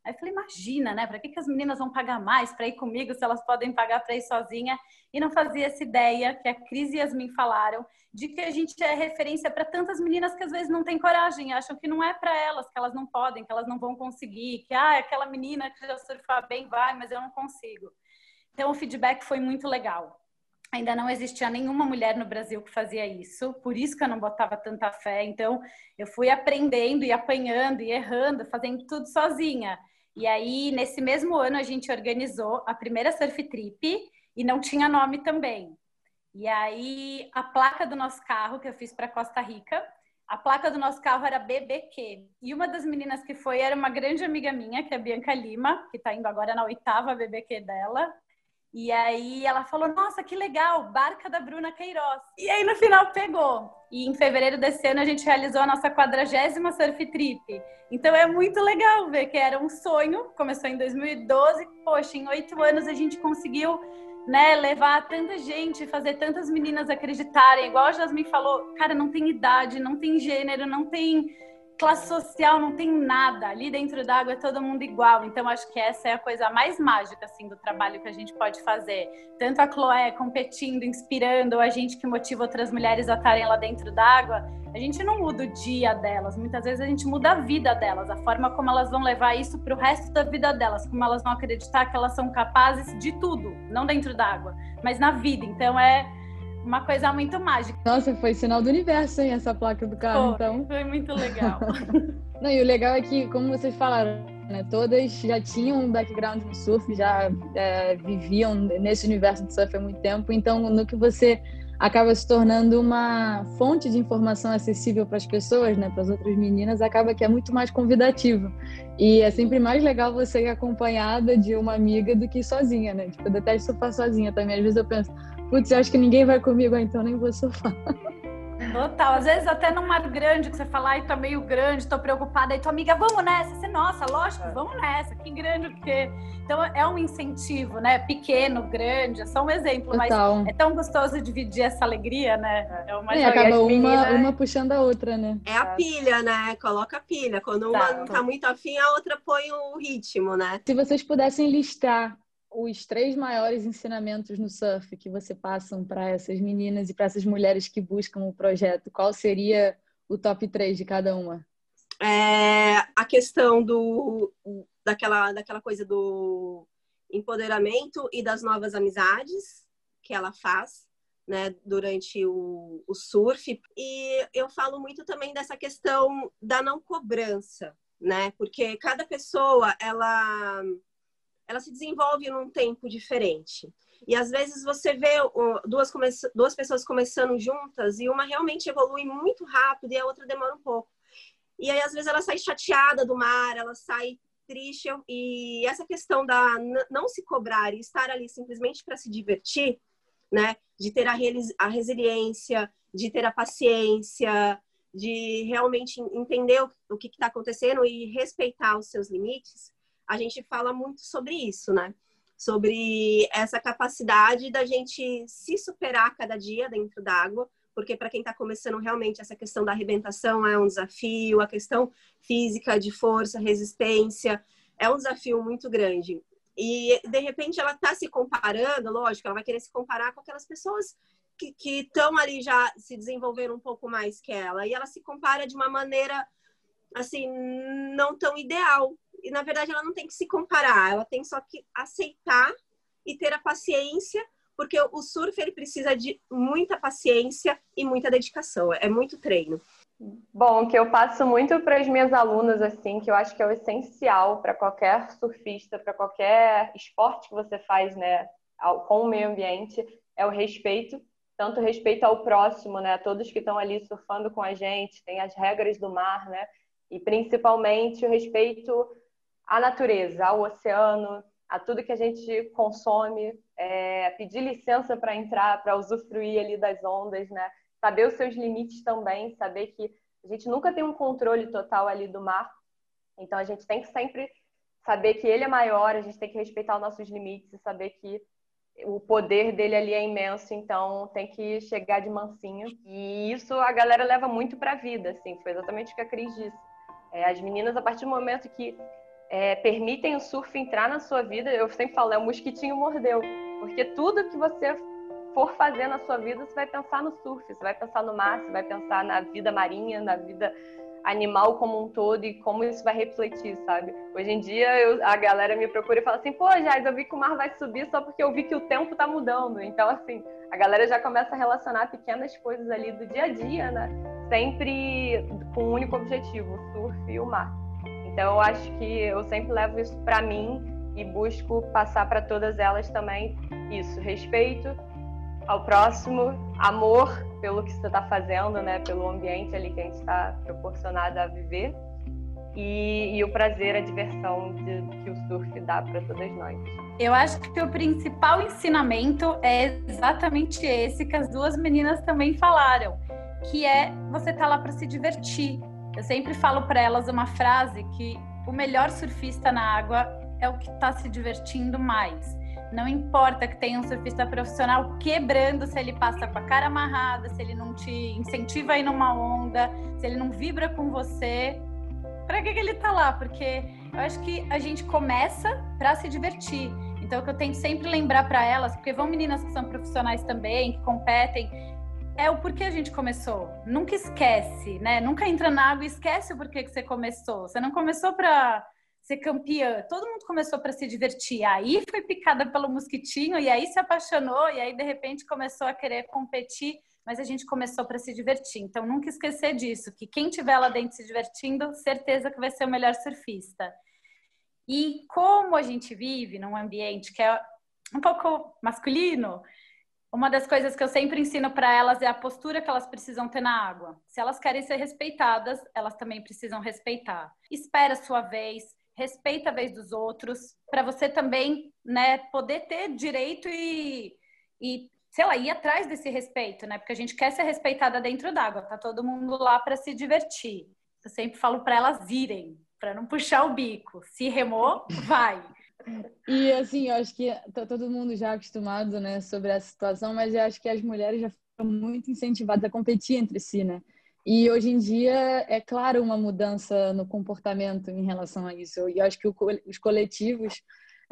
Aí eu falei, imagina, né? Para que, que as meninas vão pagar mais para ir comigo se elas podem pagar para ir sozinha? E não fazia essa ideia que a Cris e Yasmin falaram de que a gente é referência para tantas meninas que às vezes não têm coragem, acham que não é para elas, que elas não podem, que elas não vão conseguir, que ah, aquela menina que já surfa bem vai, mas eu não consigo. Então o feedback foi muito legal. Ainda não existia nenhuma mulher no Brasil que fazia isso, por isso que eu não botava tanta fé. Então, eu fui aprendendo e apanhando e errando, fazendo tudo sozinha. E aí, nesse mesmo ano, a gente organizou a primeira surf trip e não tinha nome também. E aí, a placa do nosso carro, que eu fiz para Costa Rica, a placa do nosso carro era BBQ. E uma das meninas que foi era uma grande amiga minha, que é a Bianca Lima, que está indo agora na oitava BBQ dela. E aí ela falou: Nossa, que legal, barca da Bruna Queiroz. E aí no final pegou. E em fevereiro desse ano a gente realizou a nossa quadragésima surf trip. Então é muito legal ver que era um sonho, começou em 2012. Poxa, em oito anos a gente conseguiu né, levar tanta gente, fazer tantas meninas acreditarem. Igual a Jasmine falou, cara, não tem idade, não tem gênero, não tem classe social, não tem nada. Ali dentro d'água é todo mundo igual. Então, acho que essa é a coisa mais mágica, assim, do trabalho que a gente pode fazer. Tanto a Chloé competindo, inspirando, a gente que motiva outras mulheres a estarem lá dentro d'água. A gente não muda o dia delas, muitas vezes a gente muda a vida delas, a forma como elas vão levar isso para o resto da vida delas, como elas vão acreditar que elas são capazes de tudo, não dentro d'água, mas na vida. Então, é uma coisa muito mágica. Nossa, foi sinal do universo, hein, essa placa do carro, foi, então. Foi muito legal. (laughs) Não, e o legal é que, como vocês falaram, né, todas já tinham um background no surf, já é, viviam nesse universo do surf há muito tempo, então no que você acaba se tornando uma fonte de informação acessível para as pessoas, né, para as outras meninas, acaba que é muito mais convidativo. E é sempre mais legal você ir acompanhada de uma amiga do que sozinha, né? Tipo, eu detesto surfar sozinha também. Às vezes eu penso, putz, eu acho que ninguém vai comigo, então nem vou surfar. Total, às vezes até num mar grande que você fala, ai, tá meio grande, tô preocupada, aí tua amiga, vamos nessa, você, nossa, lógico, vamos nessa, que grande o quê? Então é um incentivo, né? Pequeno, grande, é só um exemplo, Total. mas é tão gostoso dividir essa alegria, né? É uma é, acaba uma, meninas... uma puxando a outra, né? É a pilha, né? Coloca a pilha. Quando uma tá. não tá muito afim, a outra põe o ritmo, né? Se vocês pudessem listar os três maiores ensinamentos no surf que você passam para essas meninas e para essas mulheres que buscam o projeto? Qual seria o top 3 de cada uma? É a questão do, daquela, daquela coisa do empoderamento e das novas amizades que ela faz né, durante o, o surf. E eu falo muito também dessa questão da não cobrança, né? Porque cada pessoa, ela ela se desenvolve num tempo diferente. E às vezes você vê duas, duas pessoas começando juntas e uma realmente evolui muito rápido e a outra demora um pouco. E aí, às vezes, ela sai chateada do mar, ela sai triste e essa questão da não se cobrar e estar ali simplesmente para se divertir, né? De ter a, a resiliência, de ter a paciência, de realmente entender o que está acontecendo e respeitar os seus limites, a gente fala muito sobre isso, né? Sobre essa capacidade da gente se superar cada dia dentro d'água, porque para quem está começando realmente essa questão da arrebentação é um desafio, a questão física de força, resistência, é um desafio muito grande. E de repente ela está se comparando, lógico, ela vai querer se comparar com aquelas pessoas que estão ali já se desenvolvendo um pouco mais que ela, e ela se compara de uma maneira assim não tão ideal. E na verdade ela não tem que se comparar, ela tem só que aceitar e ter a paciência porque o surf ele precisa de muita paciência e muita dedicação, é muito treino. Bom, que eu passo muito para as minhas alunas assim, que eu acho que é o essencial para qualquer surfista, para qualquer esporte que você faz, né, com o meio ambiente, é o respeito, tanto respeito ao próximo, né, todos que estão ali surfando com a gente, tem as regras do mar, né, e principalmente o respeito à natureza, ao oceano, a tudo que a gente consome, é, pedir licença para entrar, para usufruir ali das ondas, né? Saber os seus limites também, saber que a gente nunca tem um controle total ali do mar. Então a gente tem que sempre saber que ele é maior, a gente tem que respeitar os nossos limites e saber que o poder dele ali é imenso, então tem que chegar de mansinho. E isso a galera leva muito para a vida, assim, foi exatamente o que a Cris disse. É, as meninas, a partir do momento que é, permitem o surf entrar na sua vida, eu sempre falo, é o mosquitinho mordeu. Porque tudo que você for fazer na sua vida, você vai pensar no surf, você vai pensar no mar, você vai pensar na vida marinha, na vida animal como um todo e como isso vai refletir, sabe? Hoje em dia eu, a galera me procura e fala assim, pô, Jais, eu vi que o mar vai subir só porque eu vi que o tempo tá mudando. Então, assim, a galera já começa a relacionar pequenas coisas ali do dia a dia, né? Sempre com um único objetivo, o surf e o mar. Então, eu acho que eu sempre levo isso para mim e busco passar para todas elas também isso, respeito ao próximo, amor pelo que você está fazendo, né, pelo ambiente ali que a gente está proporcionado a viver e, e, o prazer, a diversão de, que o surf dá para todas nós. Eu acho que o principal ensinamento é exatamente esse que as duas meninas também falaram, que é você tá lá para se divertir. Eu sempre falo para elas uma frase que o melhor surfista na água é o que está se divertindo mais. Não importa que tenha um surfista profissional quebrando se ele passa com a cara amarrada, se ele não te incentiva a ir numa onda, se ele não vibra com você. Para que, que ele tá lá? Porque eu acho que a gente começa para se divertir. Então, o que eu tento sempre lembrar para elas, porque vão meninas que são profissionais também, que competem, é o porquê a gente começou. Nunca esquece, né? Nunca entra na água e esquece o porquê que você começou. Você não começou para ser campeã. Todo mundo começou para se divertir. Aí foi picada pelo mosquitinho e aí se apaixonou e aí de repente começou a querer competir, mas a gente começou para se divertir. Então nunca esquecer disso, que quem tiver lá dentro se divertindo, certeza que vai ser o melhor surfista. E como a gente vive num ambiente que é um pouco masculino, uma das coisas que eu sempre ensino para elas é a postura que elas precisam ter na água. Se elas querem ser respeitadas, elas também precisam respeitar. Espera a sua vez, respeita a vez dos outros, para você também, né, poder ter direito e, e, sei lá, ir atrás desse respeito, né? Porque a gente quer ser respeitada dentro d'água, tá todo mundo lá para se divertir. Eu sempre falo para elas irem, para não puxar o bico. Se remou, vai. E assim, eu acho que tá todo mundo já acostumado, né, sobre essa situação, mas eu acho que as mulheres já foram muito incentivadas a competir entre si, né? E hoje em dia é claro uma mudança no comportamento em relação a isso. E acho que os coletivos,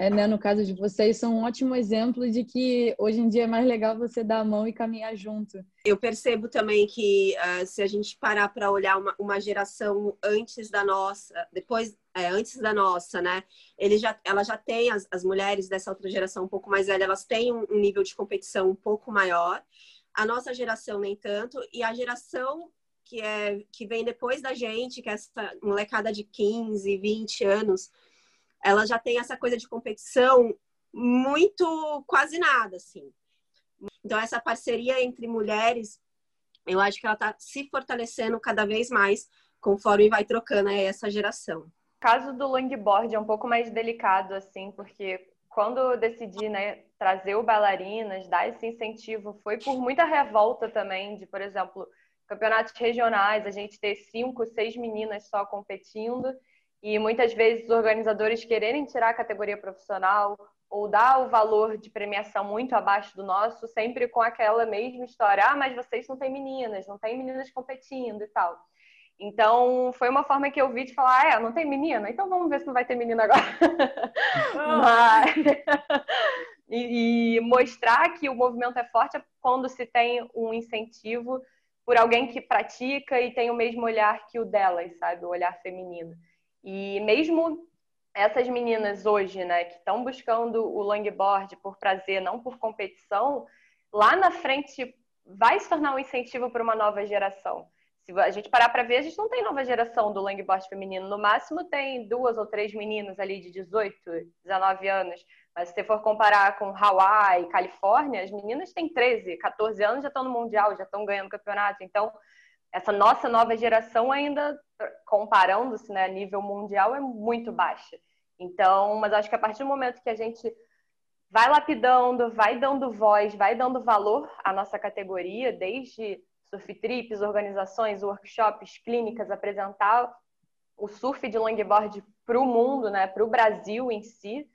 é, né, no caso de vocês, são um ótimo exemplo de que hoje em dia é mais legal você dar a mão e caminhar junto. Eu percebo também que uh, se a gente parar para olhar uma, uma, geração antes da nossa, depois, é, antes da nossa, né? Ele já, ela já tem, as, as mulheres dessa outra geração um pouco mais velha, elas têm um, um nível de competição um pouco maior a nossa geração nem tanto, e a geração que, é, que vem depois da gente, que é essa molecada de 15, 20 anos, ela já tem essa coisa de competição muito quase nada, assim. Então, essa parceria entre mulheres, eu acho que ela está se fortalecendo cada vez mais conforme vai trocando essa geração. caso do longboard é um pouco mais delicado, assim, porque quando eu decidi né, trazer o bailarinas, dar esse incentivo, foi por muita revolta também de, por exemplo, campeonatos regionais, a gente ter cinco, seis meninas só competindo e muitas vezes os organizadores quererem tirar a categoria profissional ou dar o valor de premiação muito abaixo do nosso, sempre com aquela mesma história: ah, mas vocês não têm meninas, não tem meninas competindo e tal. Então, foi uma forma que eu vi de falar: ah, é, não tem menina? Então vamos ver se não vai ter menina agora. (laughs) Mas... (laughs) e, e mostrar que o movimento é forte quando se tem um incentivo por alguém que pratica e tem o mesmo olhar que o delas, sabe? O olhar feminino. E mesmo essas meninas hoje, né, que estão buscando o longboard por prazer, não por competição, lá na frente vai se tornar um incentivo para uma nova geração. Se a gente parar para ver, a gente não tem nova geração do longboard feminino. No máximo tem duas ou três meninas ali de 18, 19 anos. Mas se você for comparar com Hawaii, Califórnia, as meninas têm 13, 14 anos, já estão no Mundial, já estão ganhando campeonato. Então, essa nossa nova geração ainda, comparando-se né, a nível mundial, é muito baixa. Então, mas acho que a partir do momento que a gente vai lapidando, vai dando voz, vai dando valor à nossa categoria, desde surf trips, organizações, workshops, clínicas, apresentar o surf de longboard para o mundo, né, para o Brasil em si,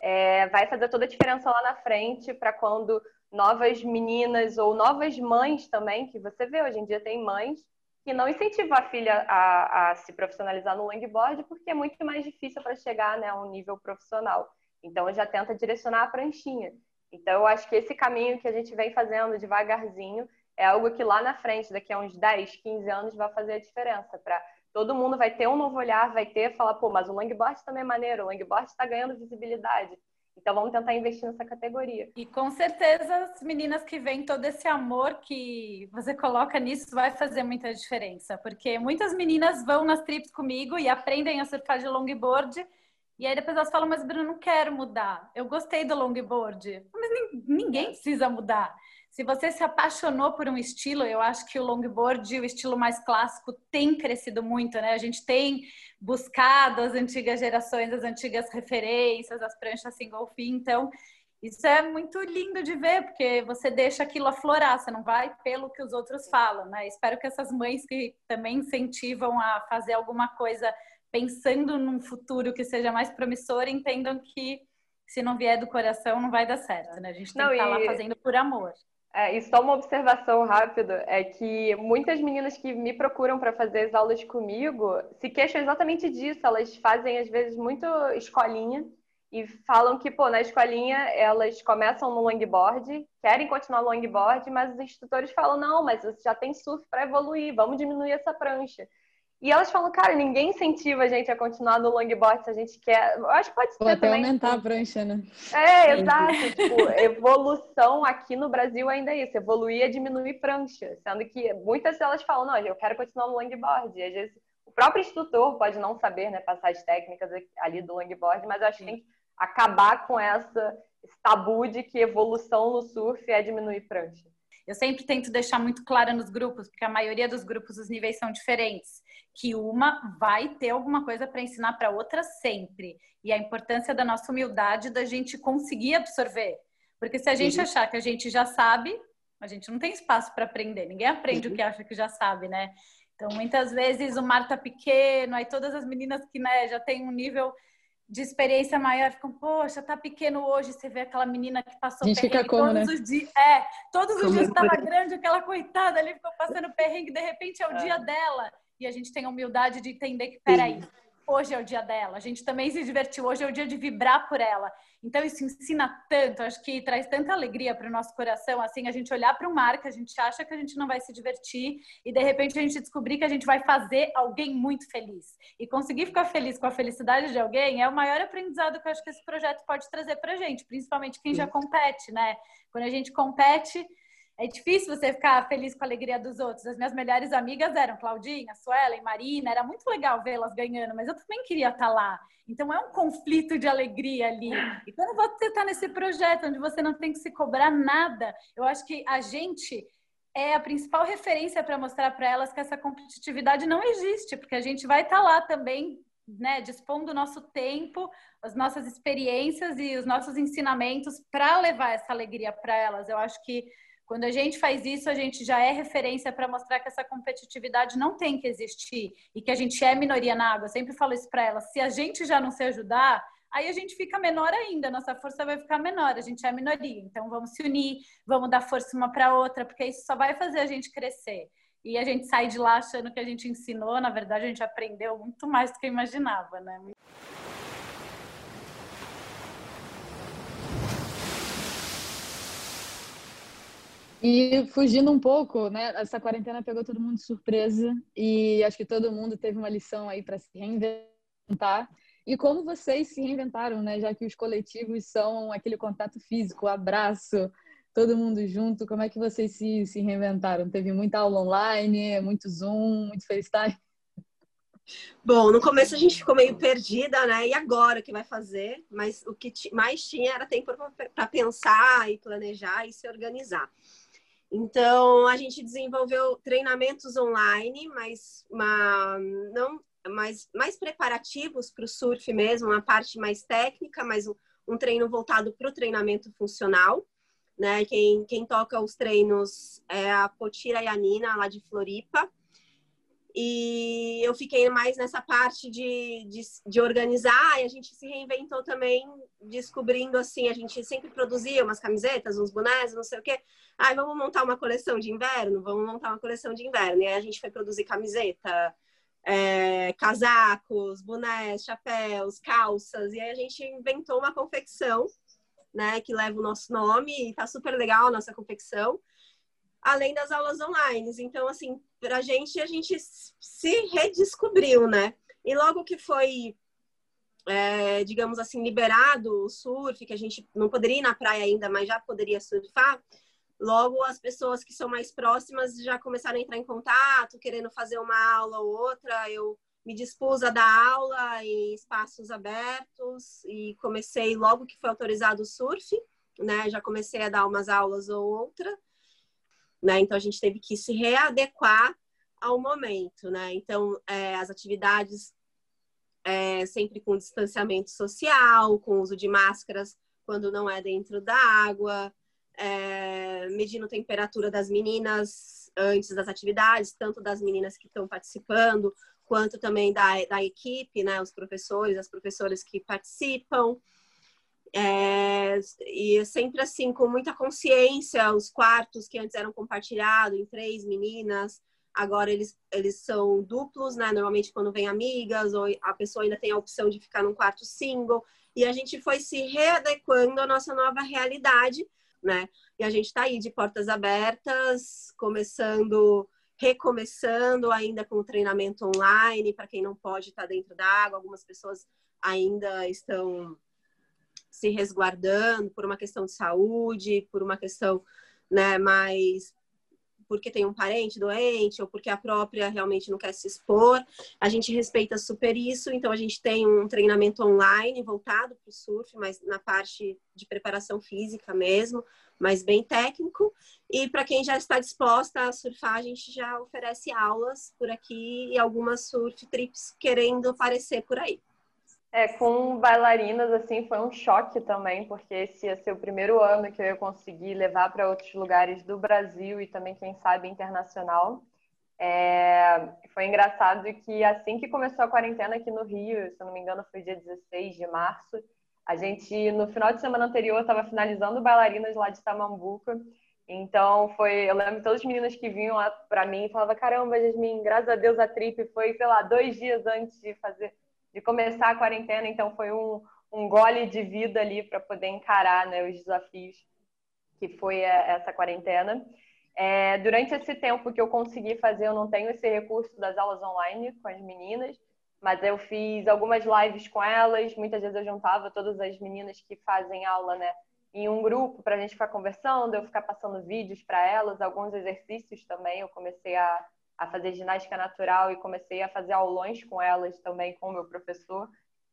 é, vai fazer toda a diferença lá na frente para quando novas meninas ou novas mães também, que você vê hoje em dia tem mães que não incentivam a filha a, a se profissionalizar no longboard porque é muito mais difícil para chegar né, a um nível profissional. Então já tenta direcionar a pranchinha. Então eu acho que esse caminho que a gente vem fazendo devagarzinho é algo que lá na frente, daqui a uns 10, 15 anos, vai fazer a diferença para todo mundo vai ter um novo olhar, vai ter, falar, pô, mas o longboard também é maneiro, o longboard está ganhando visibilidade. Então vamos tentar investir nessa categoria. E com certeza as meninas que vêm todo esse amor que você coloca nisso vai fazer muita diferença, porque muitas meninas vão nas trips comigo e aprendem a surfar de longboard. E aí depois elas falam, mas Bruno, não quero mudar. Eu gostei do longboard. Mas ninguém precisa mudar. Se você se apaixonou por um estilo, eu acho que o longboard, o estilo mais clássico, tem crescido muito, né? A gente tem buscado as antigas gerações, as antigas referências, as pranchas single fin, então isso é muito lindo de ver, porque você deixa aquilo aflorar, você não vai pelo que os outros falam, né? Espero que essas mães que também incentivam a fazer alguma coisa pensando num futuro que seja mais promissor, entendam que se não vier do coração não vai dar certo, né? A gente tem não, que estar e... lá fazendo por amor. É, e só uma observação rápida é que muitas meninas que me procuram para fazer as aulas comigo se queixam exatamente disso. Elas fazem, às vezes, muito escolinha e falam que, pô, na escolinha elas começam no longboard, querem continuar no longboard, mas os instrutores falam: não, mas você já tem surf para evoluir, vamos diminuir essa prancha. E elas falam, cara, ninguém incentiva a gente a continuar no longboard se a gente quer. Eu acho que pode ser Ou até também. aumentar tipo... a prancha, né? É, exato. tipo, evolução aqui no Brasil ainda é isso. Evoluir é diminuir prancha. Sendo que muitas delas falam, não, eu quero continuar no longboard. E às vezes o próprio instrutor pode não saber, né, passar as técnicas ali do longboard, mas eu acho que tem que acabar com essa, esse tabu de que evolução no surf é diminuir prancha. Eu sempre tento deixar muito claro nos grupos, porque a maioria dos grupos os níveis são diferentes, que uma vai ter alguma coisa para ensinar para outra sempre. E a importância da nossa humildade da gente conseguir absorver. Porque se a gente Sim. achar que a gente já sabe, a gente não tem espaço para aprender. Ninguém aprende o que acha que já sabe, né? Então, muitas vezes o mar tá pequeno, aí todas as meninas que né, já têm um nível de experiência maior ficam, poxa, tá pequeno hoje, você vê aquela menina que passou perrengue como, todos né? os dias. É, todos os como dias estava grande, aquela coitada ali ficou passando perrengue, de repente é o é. dia dela. E a gente tem a humildade de entender que, peraí, hoje é o dia dela. A gente também se divertiu, hoje é o dia de vibrar por ela. Então isso ensina tanto, acho que traz tanta alegria para o nosso coração, assim, a gente olhar para o mar que a gente acha que a gente não vai se divertir e de repente a gente descobrir que a gente vai fazer alguém muito feliz. E conseguir ficar feliz com a felicidade de alguém é o maior aprendizado que eu acho que esse projeto pode trazer para a gente, principalmente quem já compete, né? Quando a gente compete, é difícil você ficar feliz com a alegria dos outros. As minhas melhores amigas eram Claudinha, Suelen, Marina. Era muito legal vê-las ganhando, mas eu também queria estar lá. Então é um conflito de alegria ali. E quando você está nesse projeto onde você não tem que se cobrar nada, eu acho que a gente é a principal referência para mostrar para elas que essa competitividade não existe, porque a gente vai estar tá lá também né, dispondo o nosso tempo, as nossas experiências e os nossos ensinamentos para levar essa alegria para elas. Eu acho que quando a gente faz isso, a gente já é referência para mostrar que essa competitividade não tem que existir e que a gente é minoria na água. Eu sempre falo isso para elas. Se a gente já não se ajudar, aí a gente fica menor ainda, nossa força vai ficar menor, a gente é minoria. Então vamos se unir, vamos dar força uma para outra, porque isso só vai fazer a gente crescer. E a gente sai de lá achando que a gente ensinou, na verdade a gente aprendeu muito mais do que imaginava, né? E fugindo um pouco, né? Essa quarentena pegou todo mundo de surpresa e acho que todo mundo teve uma lição aí para se reinventar. E como vocês se reinventaram, né? Já que os coletivos são aquele contato físico, abraço, todo mundo junto. Como é que vocês se, se reinventaram? Teve muita aula online, muito Zoom, muito FaceTime? Bom, no começo a gente ficou meio perdida, né? E agora o que vai fazer? Mas o que mais tinha era tempo para pensar e planejar e se organizar. Então, a gente desenvolveu treinamentos online, mas uma, não, mais, mais preparativos para o surf mesmo, uma parte mais técnica, mas um, um treino voltado para o treinamento funcional. Né? Quem, quem toca os treinos é a Potira e a Nina, lá de Floripa. E eu fiquei mais nessa parte de, de, de, organizar e a gente se reinventou também, descobrindo assim, a gente sempre produzia umas camisetas, uns bonés, não sei o quê. Ai, vamos montar uma coleção de inverno? Vamos montar uma coleção de inverno. E aí a gente foi produzir camiseta, é, casacos, bonés, chapéus, calças. E aí a gente inventou uma confecção, né, que leva o nosso nome e tá super legal a nossa confecção além das aulas online. Então, assim, para a gente, a gente se redescobriu, né? E logo que foi, é, digamos assim, liberado o surf, que a gente não poderia ir na praia ainda, mas já poderia surfar, logo as pessoas que são mais próximas já começaram a entrar em contato, querendo fazer uma aula ou outra. Eu me dispus a dar aula em espaços abertos e comecei logo que foi autorizado o surf, né? Já comecei a dar umas aulas ou outra né? Então a gente teve que se readequar ao momento, né? Então é, as atividades é, sempre com distanciamento social, com uso de máscaras quando não é dentro da água, é, medindo a temperatura das meninas antes das atividades, tanto das meninas que estão participando, quanto também da, da equipe, né? Os professores, as professoras que participam. É, e sempre assim, com muita consciência, os quartos que antes eram compartilhados em três meninas, agora eles, eles são duplos, né? Normalmente quando vem amigas, ou a pessoa ainda tem a opção de ficar num quarto single. E a gente foi se readequando à nossa nova realidade, né? E a gente está aí de portas abertas, começando, recomeçando ainda com o treinamento online, para quem não pode estar tá dentro da água, algumas pessoas ainda estão se resguardando por uma questão de saúde, por uma questão, né, mais porque tem um parente doente ou porque a própria realmente não quer se expor. A gente respeita super isso, então a gente tem um treinamento online voltado para o surf, mas na parte de preparação física mesmo, mas bem técnico. E para quem já está disposta a surfar, a gente já oferece aulas por aqui e algumas surf trips querendo aparecer por aí. É, com bailarinas, assim, foi um choque também, porque esse ia ser o primeiro ano que eu ia conseguir levar para outros lugares do Brasil e também, quem sabe, internacional. É, foi engraçado que assim que começou a quarentena aqui no Rio, se eu não me engano, foi dia 16 de março, a gente, no final de semana anterior, estava finalizando bailarinas lá de Tamambuca. Então, foi. Eu lembro todas as meninas que vinham lá para mim e falavam: caramba, Jasmine, graças a Deus a trip foi, sei lá, dois dias antes de fazer de começar a quarentena, então foi um, um gole de vida ali para poder encarar né, os desafios que foi essa quarentena. É, durante esse tempo que eu consegui fazer, eu não tenho esse recurso das aulas online com as meninas, mas eu fiz algumas lives com elas. Muitas vezes eu juntava todas as meninas que fazem aula, né, em um grupo para a gente ficar conversando, eu ficar passando vídeos para elas, alguns exercícios também. Eu comecei a, a fazer ginástica natural e comecei a fazer aulões com elas também, com o meu professor.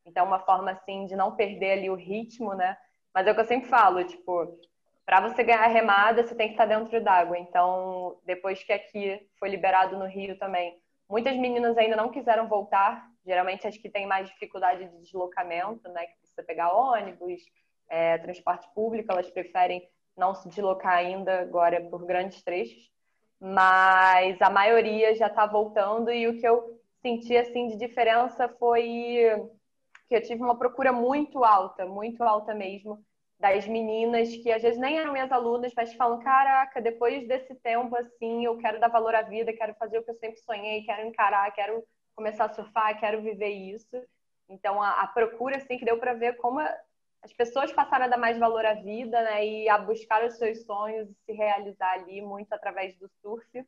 Então, uma forma, assim, de não perder ali o ritmo, né? Mas é o que eu sempre falo, tipo, para você ganhar remada, você tem que estar dentro d'água. Então, depois que aqui foi liberado no Rio também, muitas meninas ainda não quiseram voltar geralmente as que têm mais dificuldade de deslocamento, né, que precisa pegar ônibus, é, transporte público, elas preferem não se deslocar ainda agora por grandes trechos, mas a maioria já está voltando e o que eu senti assim de diferença foi que eu tive uma procura muito alta, muito alta mesmo, das meninas que às vezes nem eram minhas alunas, mas falam: caraca, depois desse tempo assim, eu quero dar valor à vida, quero fazer o que eu sempre sonhei, quero encarar, quero começar a surfar, quero viver isso. Então a, a procura assim que deu para ver como as pessoas passaram a dar mais valor à vida, né, e a buscar os seus sonhos e se realizar ali muito através do surf.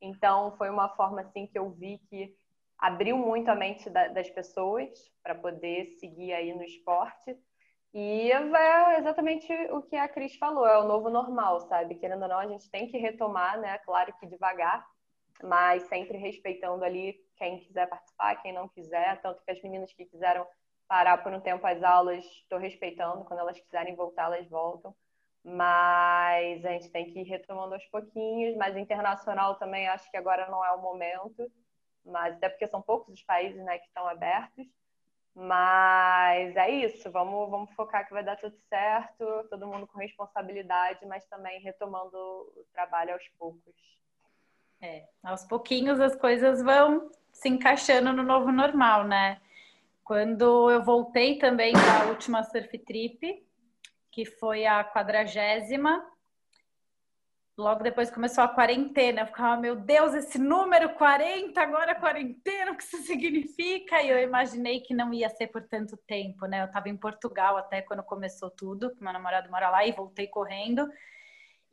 Então foi uma forma assim que eu vi que abriu muito a mente da, das pessoas para poder seguir aí no esporte. E é exatamente o que a Cris falou, é o novo normal, sabe? Querendo ou não, a gente tem que retomar, né? Claro que devagar, mas sempre respeitando ali quem quiser participar, quem não quiser. Tanto que as meninas que quiseram parar por um tempo as aulas, estou respeitando. Quando elas quiserem voltar, elas voltam. Mas a gente tem que ir retomando aos pouquinhos. Mas internacional também acho que agora não é o momento. Mas até porque são poucos os países né, que estão abertos. Mas é isso, vamos, vamos focar que vai dar tudo certo, todo mundo com responsabilidade, mas também retomando o trabalho aos poucos. É, aos pouquinhos as coisas vão se encaixando no novo normal, né? Quando eu voltei também da última surf trip, que foi a quadragésima, Logo depois começou a quarentena. Eu ficava, meu Deus, esse número 40, agora quarentena, o que isso (laughs) significa? E eu imaginei que não ia ser por tanto tempo, né? Eu estava em Portugal até quando começou tudo, meu namorado mora lá e voltei correndo.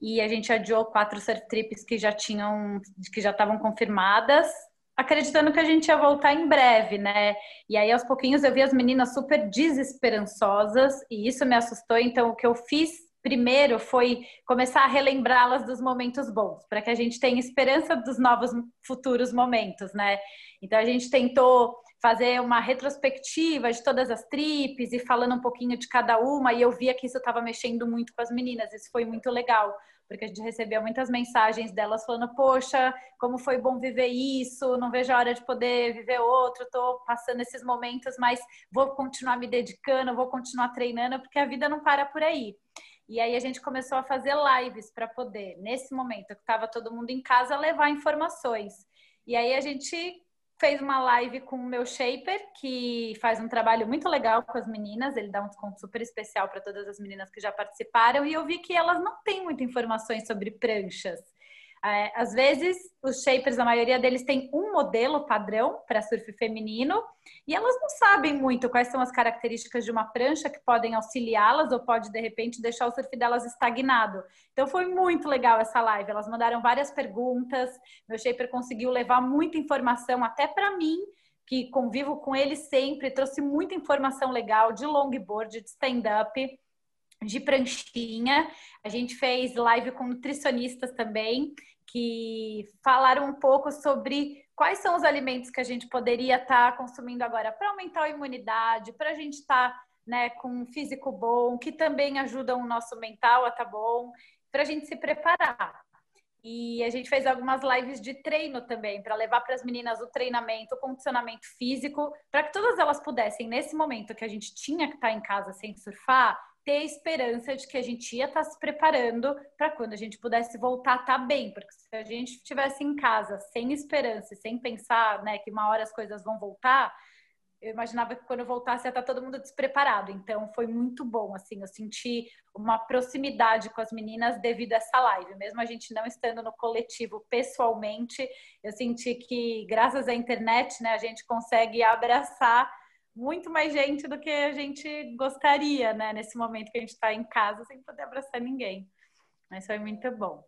E a gente adiou quatro surf trips que já tinham, que já estavam confirmadas, acreditando que a gente ia voltar em breve, né? E aí aos pouquinhos eu vi as meninas super desesperançosas e isso me assustou. Então o que eu fiz primeiro foi começar a relembrá-las dos momentos bons, para que a gente tenha esperança dos novos futuros momentos, né? Então a gente tentou fazer uma retrospectiva de todas as tripes e falando um pouquinho de cada uma, e eu via que isso estava mexendo muito com as meninas, isso foi muito legal, porque a gente recebia muitas mensagens delas falando: Poxa, como foi bom viver isso, não vejo a hora de poder viver outro, estou passando esses momentos, mas vou continuar me dedicando, vou continuar treinando, porque a vida não para por aí. E aí a gente começou a fazer lives para poder, nesse momento que estava todo mundo em casa, levar informações. E aí a gente fez uma live com o meu shaper, que faz um trabalho muito legal com as meninas, ele dá um desconto super especial para todas as meninas que já participaram, e eu vi que elas não têm muitas informações sobre pranchas. É, às vezes, os shapers, a maioria deles tem um modelo padrão para surf feminino e elas não sabem muito quais são as características de uma prancha que podem auxiliá-las ou pode, de repente, deixar o surf delas estagnado. Então, foi muito legal essa live. Elas mandaram várias perguntas, meu shaper conseguiu levar muita informação até para mim, que convivo com ele sempre, trouxe muita informação legal de longboard, de stand-up de pranchinha. A gente fez live com nutricionistas também que falaram um pouco sobre quais são os alimentos que a gente poderia estar tá consumindo agora para aumentar a imunidade, para a gente estar tá, né, com um físico bom, que também ajudam o nosso mental a estar tá bom, para a gente se preparar. E a gente fez algumas lives de treino também, para levar para as meninas o treinamento, o condicionamento físico, para que todas elas pudessem, nesse momento que a gente tinha que estar tá em casa sem surfar, ter esperança de que a gente ia estar tá se preparando para quando a gente pudesse voltar estar tá bem, porque se a gente estivesse em casa sem esperança, sem pensar, né, que uma hora as coisas vão voltar, eu imaginava que quando eu voltasse ia estar tá todo mundo despreparado. Então foi muito bom, assim, eu senti uma proximidade com as meninas devido a essa live. Mesmo a gente não estando no coletivo pessoalmente, eu senti que graças à internet, né, a gente consegue abraçar muito mais gente do que a gente gostaria, né? Nesse momento que a gente está em casa sem poder abraçar ninguém. Mas foi muito bom.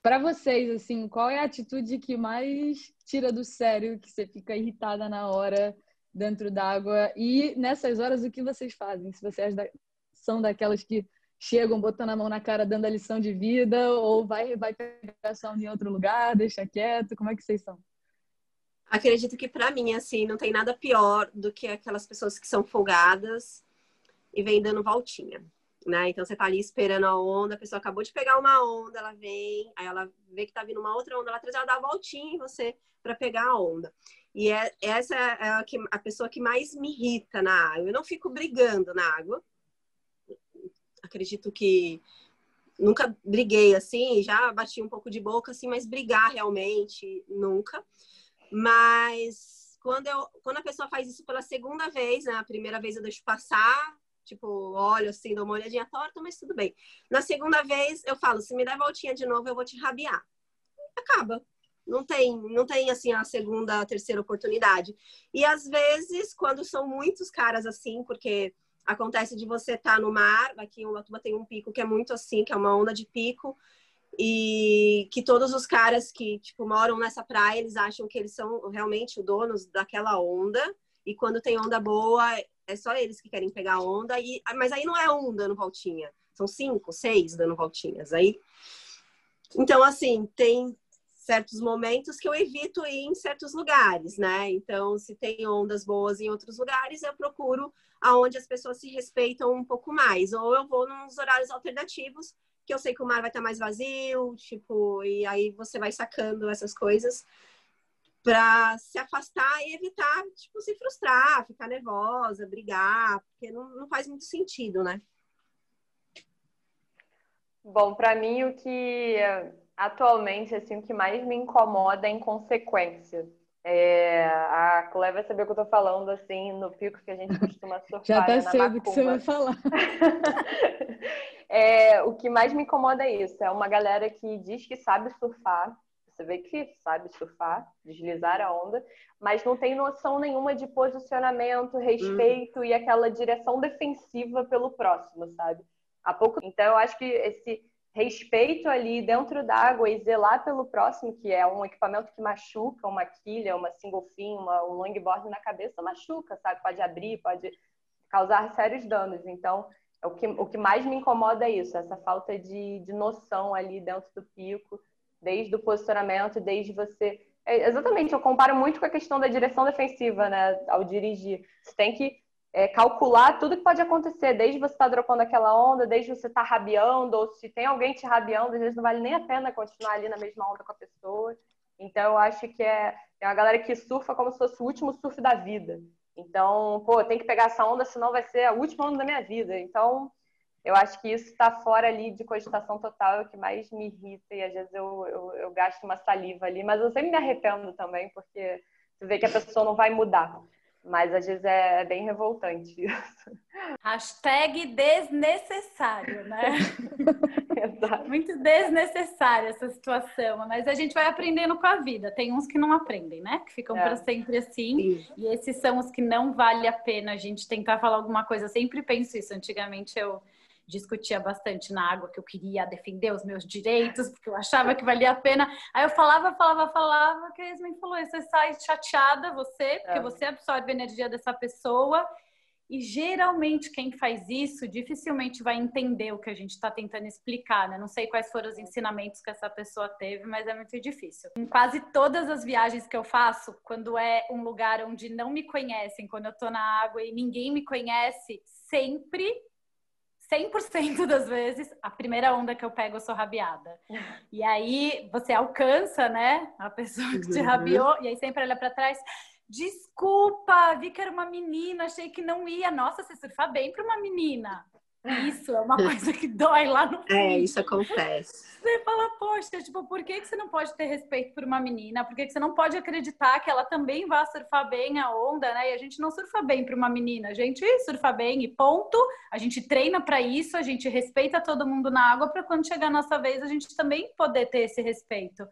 Para vocês, assim, qual é a atitude que mais tira do sério, que você fica irritada na hora dentro d'água? E nessas horas, o que vocês fazem? Se vocês são daquelas que chegam botando a mão na cara, dando a lição de vida, ou vai, vai pegar só em outro lugar, deixa quieto? Como é que vocês são? Acredito que para mim, assim, não tem nada pior do que aquelas pessoas que são folgadas e vem dando voltinha. né? Então você tá ali esperando a onda, a pessoa acabou de pegar uma onda, ela vem, aí ela vê que tá vindo uma outra onda, ela traz, ela dá a voltinha em você para pegar a onda. E é, essa é a, que, a pessoa que mais me irrita na água. Eu não fico brigando na água. Acredito que nunca briguei assim, já bati um pouco de boca assim, mas brigar realmente nunca. Mas quando eu, quando a pessoa faz isso pela segunda vez, né, a primeira vez eu deixo passar, tipo, olho assim, dou uma olhadinha torta, mas tudo bem. Na segunda vez eu falo, se me der voltinha de novo, eu vou te rabiar. Acaba. Não tem, não tem assim a segunda, a terceira oportunidade. E às vezes, quando são muitos caras assim, porque acontece de você estar tá no mar, aqui em Ubatuba tem um pico que é muito assim, que é uma onda de pico, e que todos os caras que tipo moram nessa praia, eles acham que eles são realmente os donos daquela onda, e quando tem onda boa, é só eles que querem pegar onda, e mas aí não é um dando voltinha, são cinco, seis dando voltinhas. Aí então assim, tem certos momentos que eu evito ir em certos lugares, né? Então, se tem ondas boas em outros lugares, eu procuro aonde as pessoas se respeitam um pouco mais. Ou eu vou nos horários alternativos, que eu sei que o mar vai estar mais vazio, tipo, e aí você vai sacando essas coisas para se afastar e evitar, tipo, se frustrar, ficar nervosa, brigar, porque não, não faz muito sentido, né? Bom, para mim o que atualmente, assim, o que mais me incomoda é a inconsequência. É, a Clé vai saber o que eu tô falando, assim, no pico que a gente costuma (laughs) surfar. Já tá cedo que você vai falar. (laughs) é, o que mais me incomoda é isso. É uma galera que diz que sabe surfar. Você vê que sabe surfar, deslizar a onda, mas não tem noção nenhuma de posicionamento, respeito uhum. e aquela direção defensiva pelo próximo, sabe? Há pouco. Então, eu acho que esse respeito ali dentro d'água e zelar pelo próximo, que é um equipamento que machuca, uma quilha, uma single fin, uma, um longboard na cabeça machuca, sabe? Pode abrir, pode causar sérios danos. Então, é o que, o que mais me incomoda é isso, essa falta de, de noção ali dentro do pico, desde o posicionamento, desde você. É, exatamente, eu comparo muito com a questão da direção defensiva, né? Ao dirigir. Você tem que é, calcular tudo que pode acontecer, desde você estar tá dropando aquela onda, desde você estar tá rabiando, ou se tem alguém te rabiando, às vezes não vale nem a pena continuar ali na mesma onda com a pessoa. Então, eu acho que é, é uma galera que surfa como se fosse o último surf da vida. Então, pô, tem que pegar essa onda, senão vai ser a última onda da minha vida. Então, eu acho que isso está fora ali de cogitação total, é o que mais me irrita, e às vezes eu, eu, eu gasto uma saliva ali, mas eu sempre me arrependo também, porque você vê que a pessoa não vai mudar. Mas às vezes é, é bem revoltante (laughs) isso. Hashtag desnecessário, né? (laughs) Exato. Muito desnecessária essa situação, mas a gente vai aprendendo com a vida. Tem uns que não aprendem, né? Que ficam é. para sempre assim. Sim. E esses são os que não vale a pena a gente tentar falar alguma coisa. Eu sempre penso isso. Antigamente eu discutia bastante na água que eu queria defender os meus direitos, porque eu achava que valia a pena. Aí eu falava, falava, falava, que a Yasmin falou, você sai chateada, você, porque é. você absorve a energia dessa pessoa. E geralmente quem faz isso dificilmente vai entender o que a gente está tentando explicar, né? Não sei quais foram os ensinamentos que essa pessoa teve, mas é muito difícil. Em quase todas as viagens que eu faço, quando é um lugar onde não me conhecem, quando eu estou na água e ninguém me conhece, sempre 100% das vezes, a primeira onda que eu pego, eu sou rabiada. (laughs) E aí você alcança, né, a pessoa que te uhum. rabiou, e aí sempre olha para trás. Desculpa, vi que era uma menina, achei que não ia. Nossa, você surfa bem para uma menina. Isso é uma coisa que dói lá no (laughs) fundo. É, isso acontece. Você fala, poxa, tipo, por que, que você não pode ter respeito por uma menina? Por que, que você não pode acreditar que ela também vai surfar bem a onda, né? E a gente não surfa bem para uma menina, a gente surfa bem e ponto. A gente treina para isso, a gente respeita todo mundo na água para quando chegar a nossa vez a gente também poder ter esse respeito.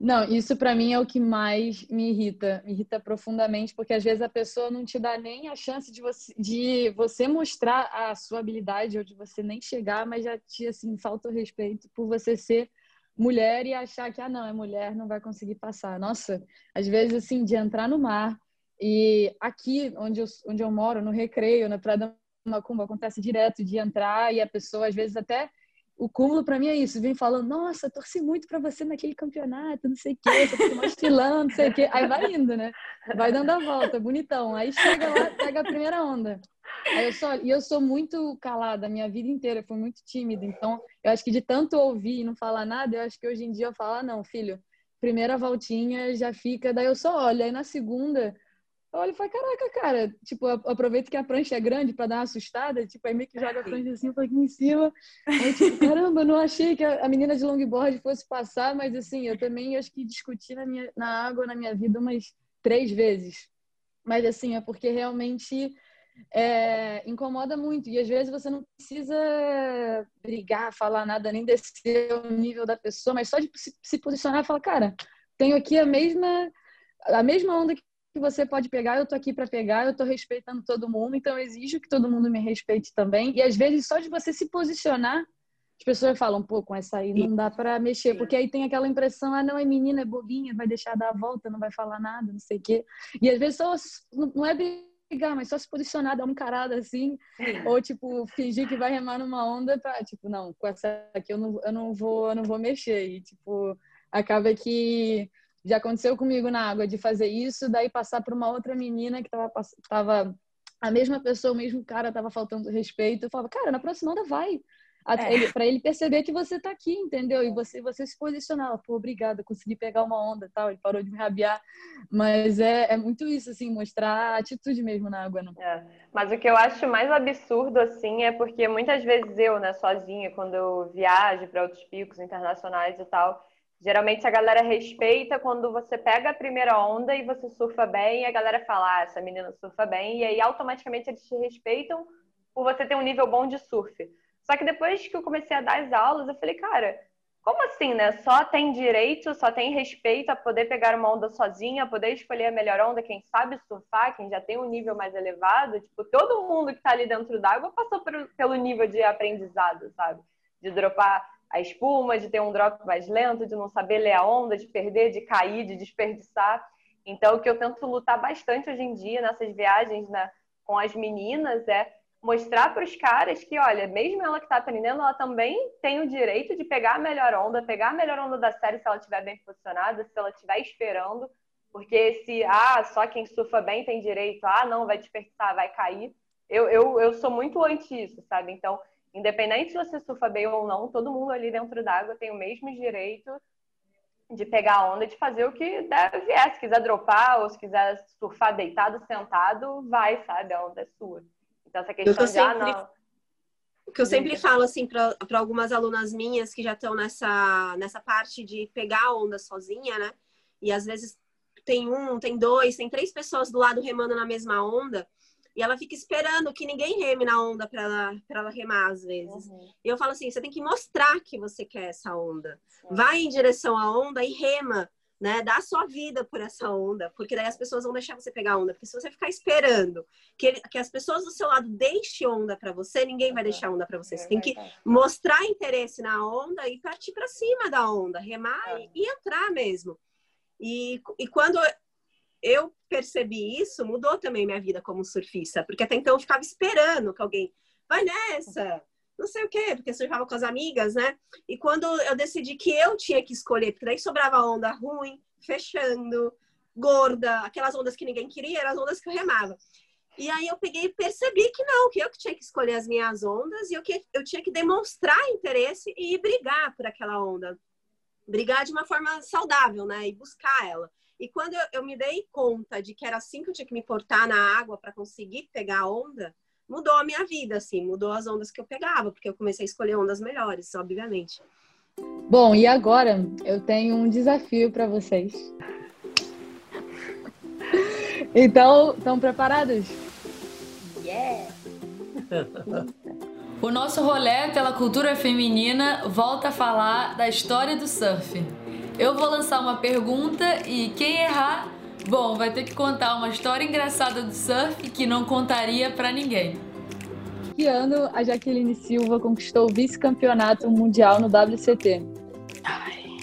Não, isso para mim é o que mais me irrita, me irrita profundamente, porque às vezes a pessoa não te dá nem a chance de você, de você mostrar a sua habilidade ou de você nem chegar, mas já te assim falta o respeito por você ser mulher e achar que ah não, é mulher, não vai conseguir passar. Nossa, às vezes assim de entrar no mar e aqui onde eu, onde eu moro, no Recreio, na Praia da Macumba, acontece direto de entrar e a pessoa às vezes até o cúmulo para mim é isso, vem falando, nossa, torci muito para você naquele campeonato, não sei o quê, tô estilando, não sei o quê. Aí vai indo, né? Vai dando a volta, bonitão. Aí chega lá, pega a primeira onda. Aí eu só, e eu sou muito calada a minha vida inteira, fui muito tímida. Então, eu acho que de tanto ouvir e não falar nada, eu acho que hoje em dia eu falo, ah, não, filho, primeira voltinha já fica, daí eu só olho. Aí na segunda, eu olho e falo, caraca, cara, tipo, aproveito que a prancha é grande para dar uma assustada, tipo, aí meio que joga a prancha assim, aqui em cima. Aí, tipo, caramba, não achei que a menina de longboard fosse passar, mas assim, eu também acho que discuti na, minha, na água na minha vida umas três vezes. Mas assim, é porque realmente é, incomoda muito. E às vezes você não precisa brigar, falar nada, nem descer o nível da pessoa, mas só de se, se posicionar e falar, cara, tenho aqui a mesma, a mesma onda que você pode pegar, eu tô aqui para pegar, eu tô respeitando todo mundo, então eu exijo que todo mundo me respeite também. E às vezes só de você se posicionar, as pessoas falam, pô, com essa aí não dá para mexer, porque aí tem aquela impressão, ah, não, é menina, é bobinha, vai deixar dar a volta, não vai falar nada, não sei o quê. E às vezes só não é brigar, mas só se posicionar, dar uma encarada assim, Sim. ou tipo, fingir que vai remar numa onda pra, tipo, não, com essa aqui eu não, eu não vou, eu não vou mexer. E tipo, acaba que já aconteceu comigo na água de fazer isso, daí passar para uma outra menina que tava, tava a mesma pessoa, o mesmo cara tava faltando respeito. Eu falava, cara, na próxima onda vai. É. para ele perceber que você tá aqui, entendeu? E você você se posicionar, pô, obrigada, consegui pegar uma onda, tal, ele parou de me rabiar, mas é, é muito isso assim, mostrar atitude mesmo na água, não. É. Mas o que eu acho mais absurdo assim é porque muitas vezes eu, né, sozinha, quando eu viajo para outros picos internacionais e tal, geralmente a galera respeita quando você pega a primeira onda e você surfa bem, e a galera fala, ah, essa menina surfa bem, e aí automaticamente eles te respeitam por você ter um nível bom de surf. Só que depois que eu comecei a dar as aulas, eu falei, cara, como assim, né? Só tem direito, só tem respeito a poder pegar uma onda sozinha, poder escolher a melhor onda, quem sabe surfar, quem já tem um nível mais elevado. Tipo, todo mundo que tá ali dentro d'água passou pelo nível de aprendizado, sabe? De dropar a espuma, de ter um drop mais lento, de não saber ler a onda, de perder, de cair, de desperdiçar. Então, o que eu tento lutar bastante hoje em dia nessas viagens né, com as meninas é mostrar para os caras que, olha, mesmo ela que está aprendendo, ela também tem o direito de pegar a melhor onda, pegar a melhor onda da série se ela estiver bem posicionada, se ela estiver esperando, porque se, ah, só quem surfa bem tem direito, ah, não, vai desperdiçar, vai cair. Eu, eu, eu sou muito anti isso, sabe? Então, independente se você surfa bem ou não, todo mundo ali dentro d'água tem o mesmo direito de pegar a onda, de fazer o que deve vier. Se quiser dropar ou se quiser surfar deitado, sentado, vai, sabe? A onda é sua. Então, essa questão de, ah, sempre, ah, não... O que eu sempre falo, assim, para algumas alunas minhas que já estão nessa, nessa parte de pegar a onda sozinha, né? E às vezes tem um, tem dois, tem três pessoas do lado remando na mesma onda. E ela fica esperando que ninguém reme na onda para ela, ela remar, às vezes. Uhum. E eu falo assim: você tem que mostrar que você quer essa onda. Vai em direção à onda e rema né? Dá a sua vida por essa onda, porque daí as pessoas vão deixar você pegar onda. Porque se você ficar esperando que, ele, que as pessoas do seu lado deixem onda para você, ninguém vai deixar onda para você. Você tem que mostrar interesse na onda e partir para cima da onda, remar é. e, e, entrar mesmo. E, e quando eu percebi isso, mudou também minha vida como surfista, porque até então eu ficava esperando que alguém vai nessa, não sei o quê, porque surfava com as amigas, né? E quando eu decidi que eu tinha que escolher, porque daí sobrava onda ruim, fechando, gorda, aquelas ondas que ninguém queria, eram as ondas que eu remava. E aí eu peguei e percebi que não, que eu que tinha que escolher as minhas ondas e eu, que, eu tinha que demonstrar interesse e brigar por aquela onda. Brigar de uma forma saudável, né? E buscar ela. E quando eu, eu me dei conta de que era assim que eu tinha que me portar na água para conseguir pegar a onda, mudou a minha vida, assim, mudou as ondas que eu pegava, porque eu comecei a escolher ondas melhores, obviamente. Bom, e agora eu tenho um desafio para vocês. (laughs) Então, estão preparados? Yeah! (laughs) o nosso rolê pela cultura feminina volta a falar da história do surf. Eu vou lançar uma pergunta e quem errar Bom, vai ter que contar uma história engraçada do surf que não contaria para ninguém. Que ano a Jaqueline Silva conquistou o vice-campeonato mundial no WCT? Ai.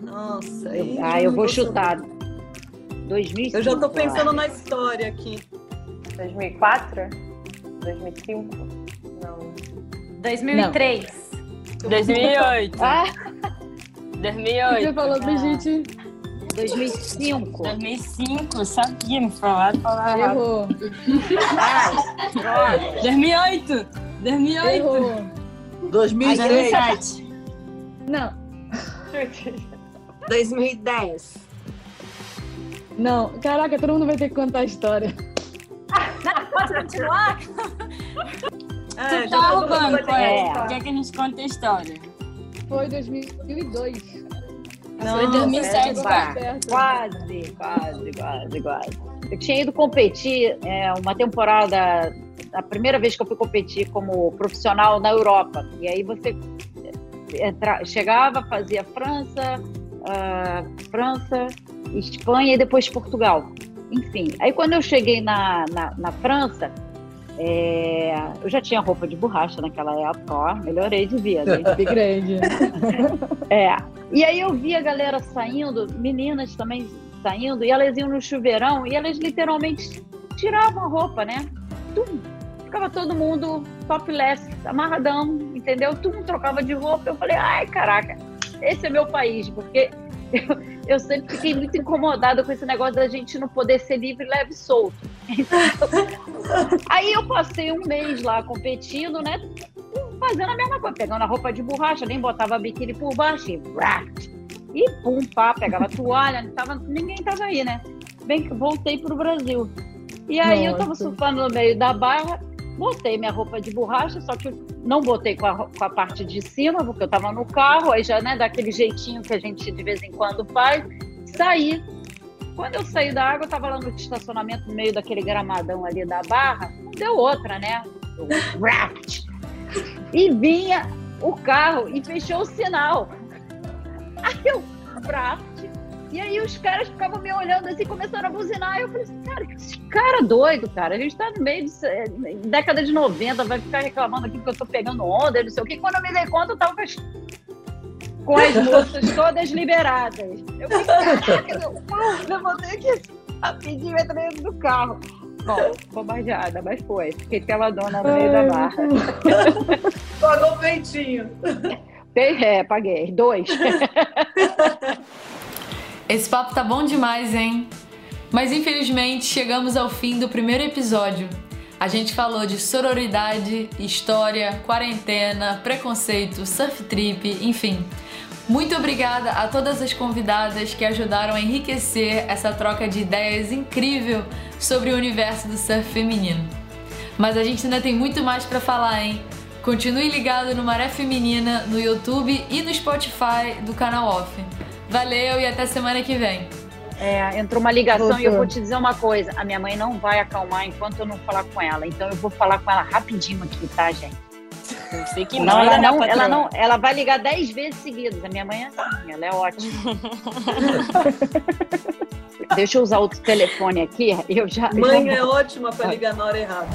Nossa, eu, ah, eu vou chutar. 2005. Eu já tô pensando na história aqui. 2004? 2005? Não. 2003. Não. 2008. Ah. 2008. Você falou, Brigitte? 2005. 2005, sabia, me falaram, falaram. Errou. Ai, droga. 2008, 2008, Errou. 2003. 2007. Não, 2010. não. Caraca, todo mundo vai ter que contar a história. Pode continuar? É, Tu tá roubando, que é. Quer que a gente conte a história? Foi 2002. Não, Foi 2007, Chegou tá? perto. Quase, quase, quase, quase. Eu tinha ido competir é, uma temporada, a primeira vez que eu fui competir como profissional na Europa. E aí você entra- chegava, fazia França, ah, França, Espanha e depois Portugal. Enfim, aí quando eu cheguei na, na, na França, é, eu já tinha roupa de borracha naquela época, ó, melhorei de vida. grande. (laughs) É. E aí eu vi a galera saindo, meninas também saindo, e elas iam no chuveirão e elas literalmente tiravam a roupa, né? Tum. Ficava todo mundo topless, amarradão, entendeu? Tum, trocava de roupa. Eu falei, ai, caraca, esse é meu país, porque (laughs) eu, eu sempre fiquei muito incomodada com esse negócio da gente não poder ser livre, leve e solto. (laughs) Aí eu passei um mês lá competindo, né? Fazendo a mesma coisa, pegando a roupa de borracha, nem botava biquíni por baixo e, e pum, pá, pegava toalha, tava, ninguém tava aí, né? Bem que voltei pro Brasil. E aí eu tava Nossa. surfando no meio da barra, botei minha roupa de borracha, só que não botei com a, com a parte de cima, porque eu tava no carro, aí já, né, daquele jeitinho que a gente de vez em quando faz, saí. Quando eu saí da água, eu tava lá no estacionamento, no meio daquele gramadão ali da barra, não deu outra, né? Raft. E vinha o carro e fechou o sinal. Aí eu, raft. E aí os caras ficavam me olhando assim, começaram a buzinar. E eu falei assim, cara, que cara doido, cara. A gente tá no meio de eh, década de 90, vai ficar reclamando aqui que eu tô pegando onda, não sei o quê. Quando eu me dei conta, eu tava as, com as moças todas liberadas. Eu falei, caraca, eu levantei aqui assim, rapidinho, entrei dentro do carro. Bom, bombardeada, mas foi. Fiquei pela dona no meio da barra. (laughs) Pagou peitinho. Tem- É, paguei. Dois. (laughs) Esse papo tá bom demais, hein? Mas infelizmente chegamos ao fim do primeiro episódio. A gente falou de sororidade, história, quarentena, preconceito, surf trip, enfim. Muito obrigada a todas as convidadas que ajudaram a enriquecer essa troca de ideias incrível sobre o universo do surf feminino. Mas a gente ainda tem muito mais pra falar, hein? Continue ligado no Maré Feminina, no YouTube e no Spotify do canal Off. Valeu e até semana que vem. É, entrou uma ligação e eu vou te dizer uma coisa: a minha mãe não vai acalmar enquanto eu não falar com ela. Então eu vou falar com ela rapidinho aqui, tá, gente? Eu sei que Não, ela não, ela não, ela vai ligar dez vezes seguidas. A minha mãe é assim, ela é ótima. (laughs) Deixa eu usar outro telefone aqui. Eu já. Mãe já é ótima para ligar na hora errada.